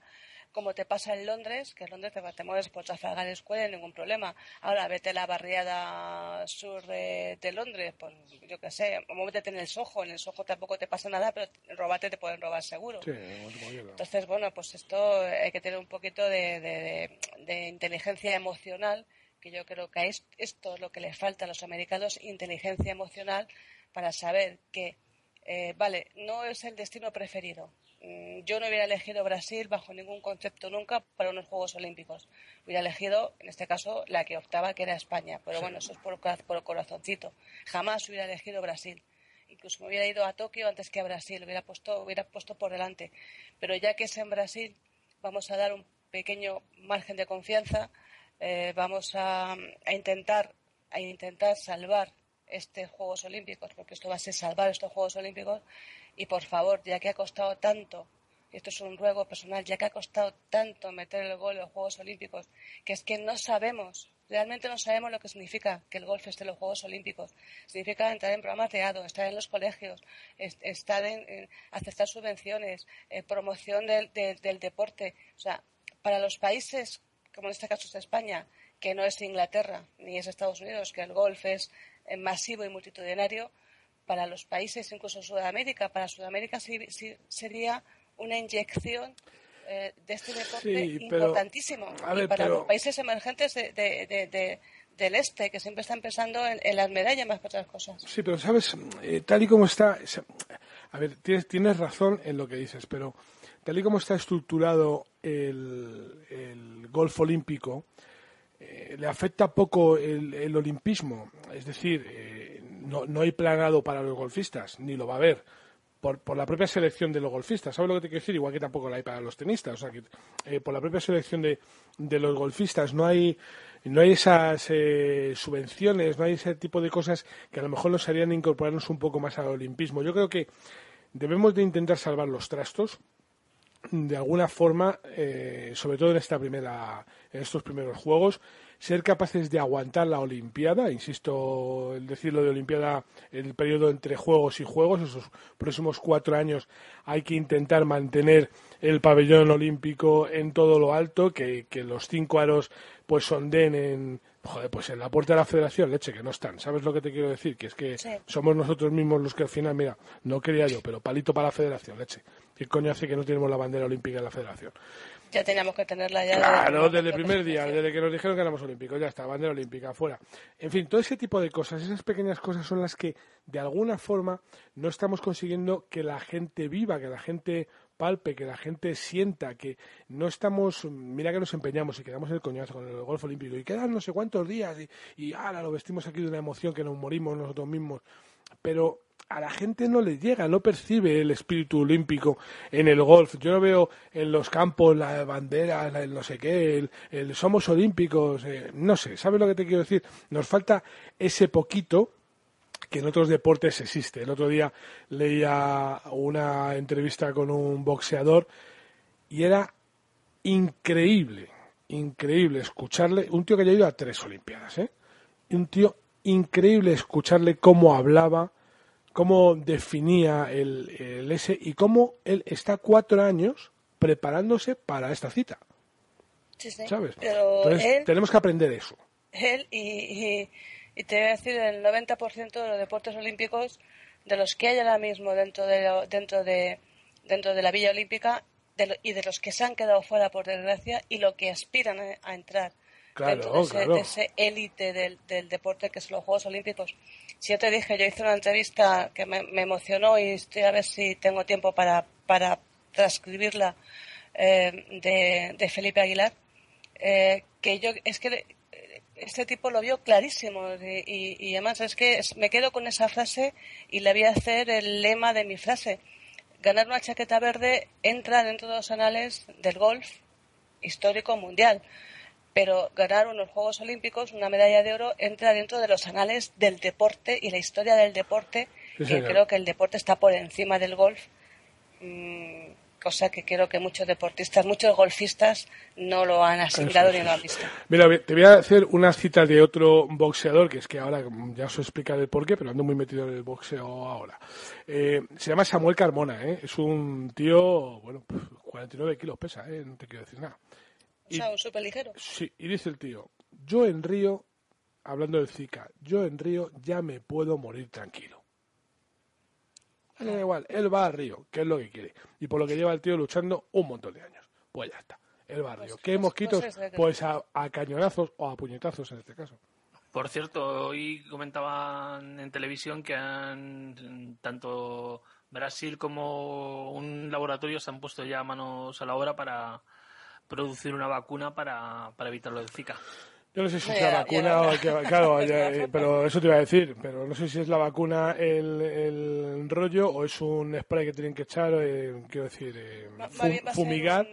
como te pasa en Londres, que en Londres te, te mueves por Trafalgar Square, ningún problema. Ahora, vete a la barriada sur de, de Londres, pues yo qué sé, muévete en el Soho, en el Soho tampoco te pasa nada, pero robarte te pueden robar seguro. Sí, Entonces, bueno, pues esto hay que tener un poquito de, de, de inteligencia emocional, que yo creo que es, esto es lo que les falta a los americanos, inteligencia emocional, para saber que, eh, vale, no es el destino preferido, yo no hubiera elegido Brasil bajo ningún concepto nunca para unos Juegos Olímpicos. Hubiera elegido, en este caso, la que optaba, que era España. Pero bueno, eso es por, por el corazoncito. Jamás hubiera elegido Brasil. Incluso me hubiera ido a Tokio antes que a Brasil. Hubiera puesto, hubiera puesto por delante. Pero ya que es en Brasil, vamos a dar un pequeño margen de confianza. Eh, vamos a, a intentar a intentar salvar estos Juegos Olímpicos, porque esto va a ser salvar estos Juegos Olímpicos. Y por favor, ya que ha costado tanto, y esto es un ruego personal, ya que ha costado tanto meter el gol en los Juegos Olímpicos, que es que no sabemos, realmente no sabemos lo que significa que el golf esté en los Juegos Olímpicos. Significa entrar en programas de ADO, estar en los colegios, estar en, aceptar subvenciones, eh, promoción del, del deporte. O sea, para los países, como en este caso es España, que no es Inglaterra ni es Estados Unidos, que el golf es eh, masivo y multitudinario, para los países, incluso Sudamérica, para Sudamérica sí, sería una inyección eh, de este deporte importantísimo. y para los países emergentes del este, que siempre están pensando en, las medallas más que otras cosas. Sí, pero sabes, eh, tal y como está, a ver, tienes, tienes razón en lo que dices, pero tal y como está estructurado el, el golf olímpico, eh, le afecta poco el, olimpismo. Es decir, no, no, hay planado para los golfistas, ni lo va a haber. Por, por, la propia selección de los golfistas. ¿Sabes lo que te quiero decir? Igual que tampoco la hay para los tenistas. O sea, que eh, por la propia selección de, de, los golfistas no hay, no hay esas subvenciones, no hay ese tipo de cosas que a lo mejor nos harían incorporarnos un poco más al olimpismo. Yo creo que debemos de intentar salvar los trastos, de alguna forma, eh, sobre todo en esta primera, en estos primeros juegos, ser capaces de aguantar la Olimpiada, insisto, el decirlo de Olimpiada, el periodo entre juegos y juegos, esos próximos cuatro años hay que intentar mantener el pabellón olímpico en todo lo alto, que, que los cinco aros pues sonden en, Joder, pues en la puerta de la federación, leche, que no están. ¿Sabes lo que te quiero decir? Que es que somos nosotros mismos los que al final, mira, no quería yo, pero palito para la federación, leche. ¿Qué coño hace que no tenemos la bandera olímpica en la federación? Ya teníamos que tenerla ya. Claro, desde el primer día, desde que nos dijeron que éramos olímpicos, ya está, bandera olímpica, fuera. En fin, todo ese tipo de cosas, esas pequeñas cosas son las que, de alguna forma, no estamos consiguiendo que la gente viva, que la gente palpe, que la gente sienta que no estamos, mira que nos empeñamos y quedamos en el coñazo con el golf olímpico y quedan no sé cuántos días y, y ahora lo vestimos aquí de una emoción que nos morimos nosotros mismos, pero a la gente no le llega, no percibe el espíritu olímpico en el golf. Yo no veo en los campos la bandera, el no sé qué, el, somos olímpicos, eh, no sé, ¿sabes lo que te quiero decir? Nos falta ese poquito que en otros deportes existe. El otro día leía una entrevista con un boxeador y era increíble, increíble escucharle, un tío que haya ido a tres Olimpiadas, ¿eh? Un tío increíble escucharle cómo hablaba, cómo definía el, el S y cómo él está cuatro años preparándose para esta cita. ¿Sabes? Entonces tenemos que aprender eso. Él y y te voy a decir el 90% de los deportes olímpicos de los que hay ahora mismo dentro de dentro de dentro de la Villa Olímpica y de los que se han quedado fuera por desgracia y lo que aspiran a, entrar dentro de ese élite del, del, deporte que son los Juegos Olímpicos. Si yo te dije, yo hice una entrevista que me, emocionó y estoy a ver si tengo tiempo para, para transcribirla eh, de, de, Felipe Aguilar, eh, que yo es que este tipo lo vio clarísimo y, además es que me quedo con esa frase y le voy a hacer el lema de mi frase. Ganar una chaqueta verde entra dentro de los anales del golf histórico mundial, pero ganar unos Juegos Olímpicos, una medalla de oro, entra dentro de los anales del deporte y la historia del deporte, que creo que el deporte está por encima del golf. Mm, cosa que creo que muchos deportistas, muchos golfistas no lo han asimilado ni lo han visto. Mira, te voy a hacer una cita de otro boxeador, que es que ahora ya os explicaré el porqué, pero ando muy metido en el boxeo ahora. Eh, se llama Samuel Carmona, ¿eh? es un tío, bueno, 49 kilos pesa, ¿eh? no te quiero decir nada. O sea, un súper ligero. Sí, y dice el tío, yo en Río, hablando del Zika, yo en Río ya me puedo morir tranquilo le da igual, él va al río, que es lo que quiere. Y por lo que lleva el tío luchando un montón de años. Pues ya está, él va al río. Pues ¿Qué mosquitos? Pues a, cañonazos o a puñetazos en este caso. Por cierto, hoy comentaban en televisión que han tanto Brasil como un laboratorio se han puesto ya manos a la obra para producir una vacuna para, para evitar lo del Zika. Yo no sé si es la vacuna o que, claro, eh, pero eso te iba a decir, pero no sé si es la vacuna el, el rollo o es un spray que tienen que echar, eh, quiero decir, eh, fumigar.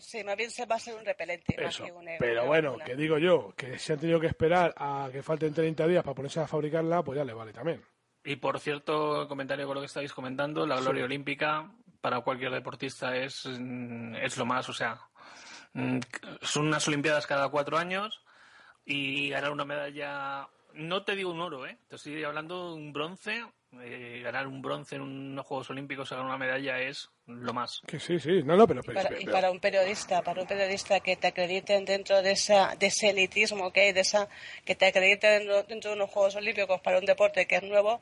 sí, más bien se va a ser un repelente. Eso, pero bueno, que digo yo, que si han tenido que esperar a que falten 30 días para ponerse a fabricarla, pues ya le vale también. Y por cierto, comentario con lo que estáis comentando, la gloria olímpica para cualquier deportista es, es lo más, o sea, son unas Olimpiadas cada cuatro años y ganar una medalla, no te digo un oro, ¿eh? te estoy hablando de un bronce, eh, ganar un bronce en unos Juegos Olímpicos, ganar una medalla es lo más. Que sí, sí, no, no, pero... y, para, un periodista, para un periodista que te acrediten dentro de, esa, de ese elitismo que hay, de esa, que te acrediten dentro, de unos Juegos Olímpicos para un deporte que es nuevo,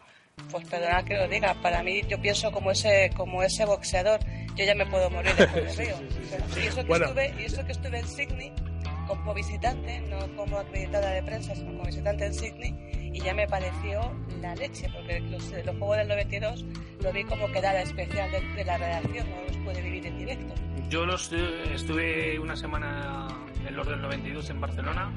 pues perdona que lo diga, para mí yo pienso como ese, como ese boxeador, yo ya me puedo morir después de Río. y, eso que estuve, y eso que estuve en Sydney como visitante, no como acreditada de prensa, sino como visitante en Sydney, y ya me pareció la leche, porque los, los Juegos del 92 lo vi como quedada especial de, la redacción, no los pude vivir en directo. Yo los, estuve una semana en los del 92 en Barcelona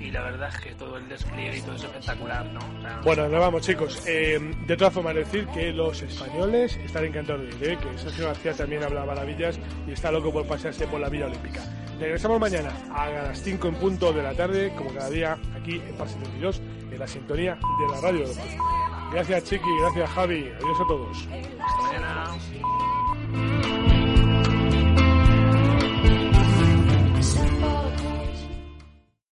y la verdad es que todo el despliegue y todo es espectacular, ¿no? bueno, nos vamos chicos. Eh, de todas formas, decir que los españoles están encantados de ir, ¿eh? que Sergio García también habla maravillas y está loco por pasearse por la Villa Olímpica. Regresamos mañana a las 5 en punto de la tarde, como cada día, aquí en Par 72, en la sintonía de la radio. Gracias Chiqui, gracias Javi, adiós a todos. Hasta mañana.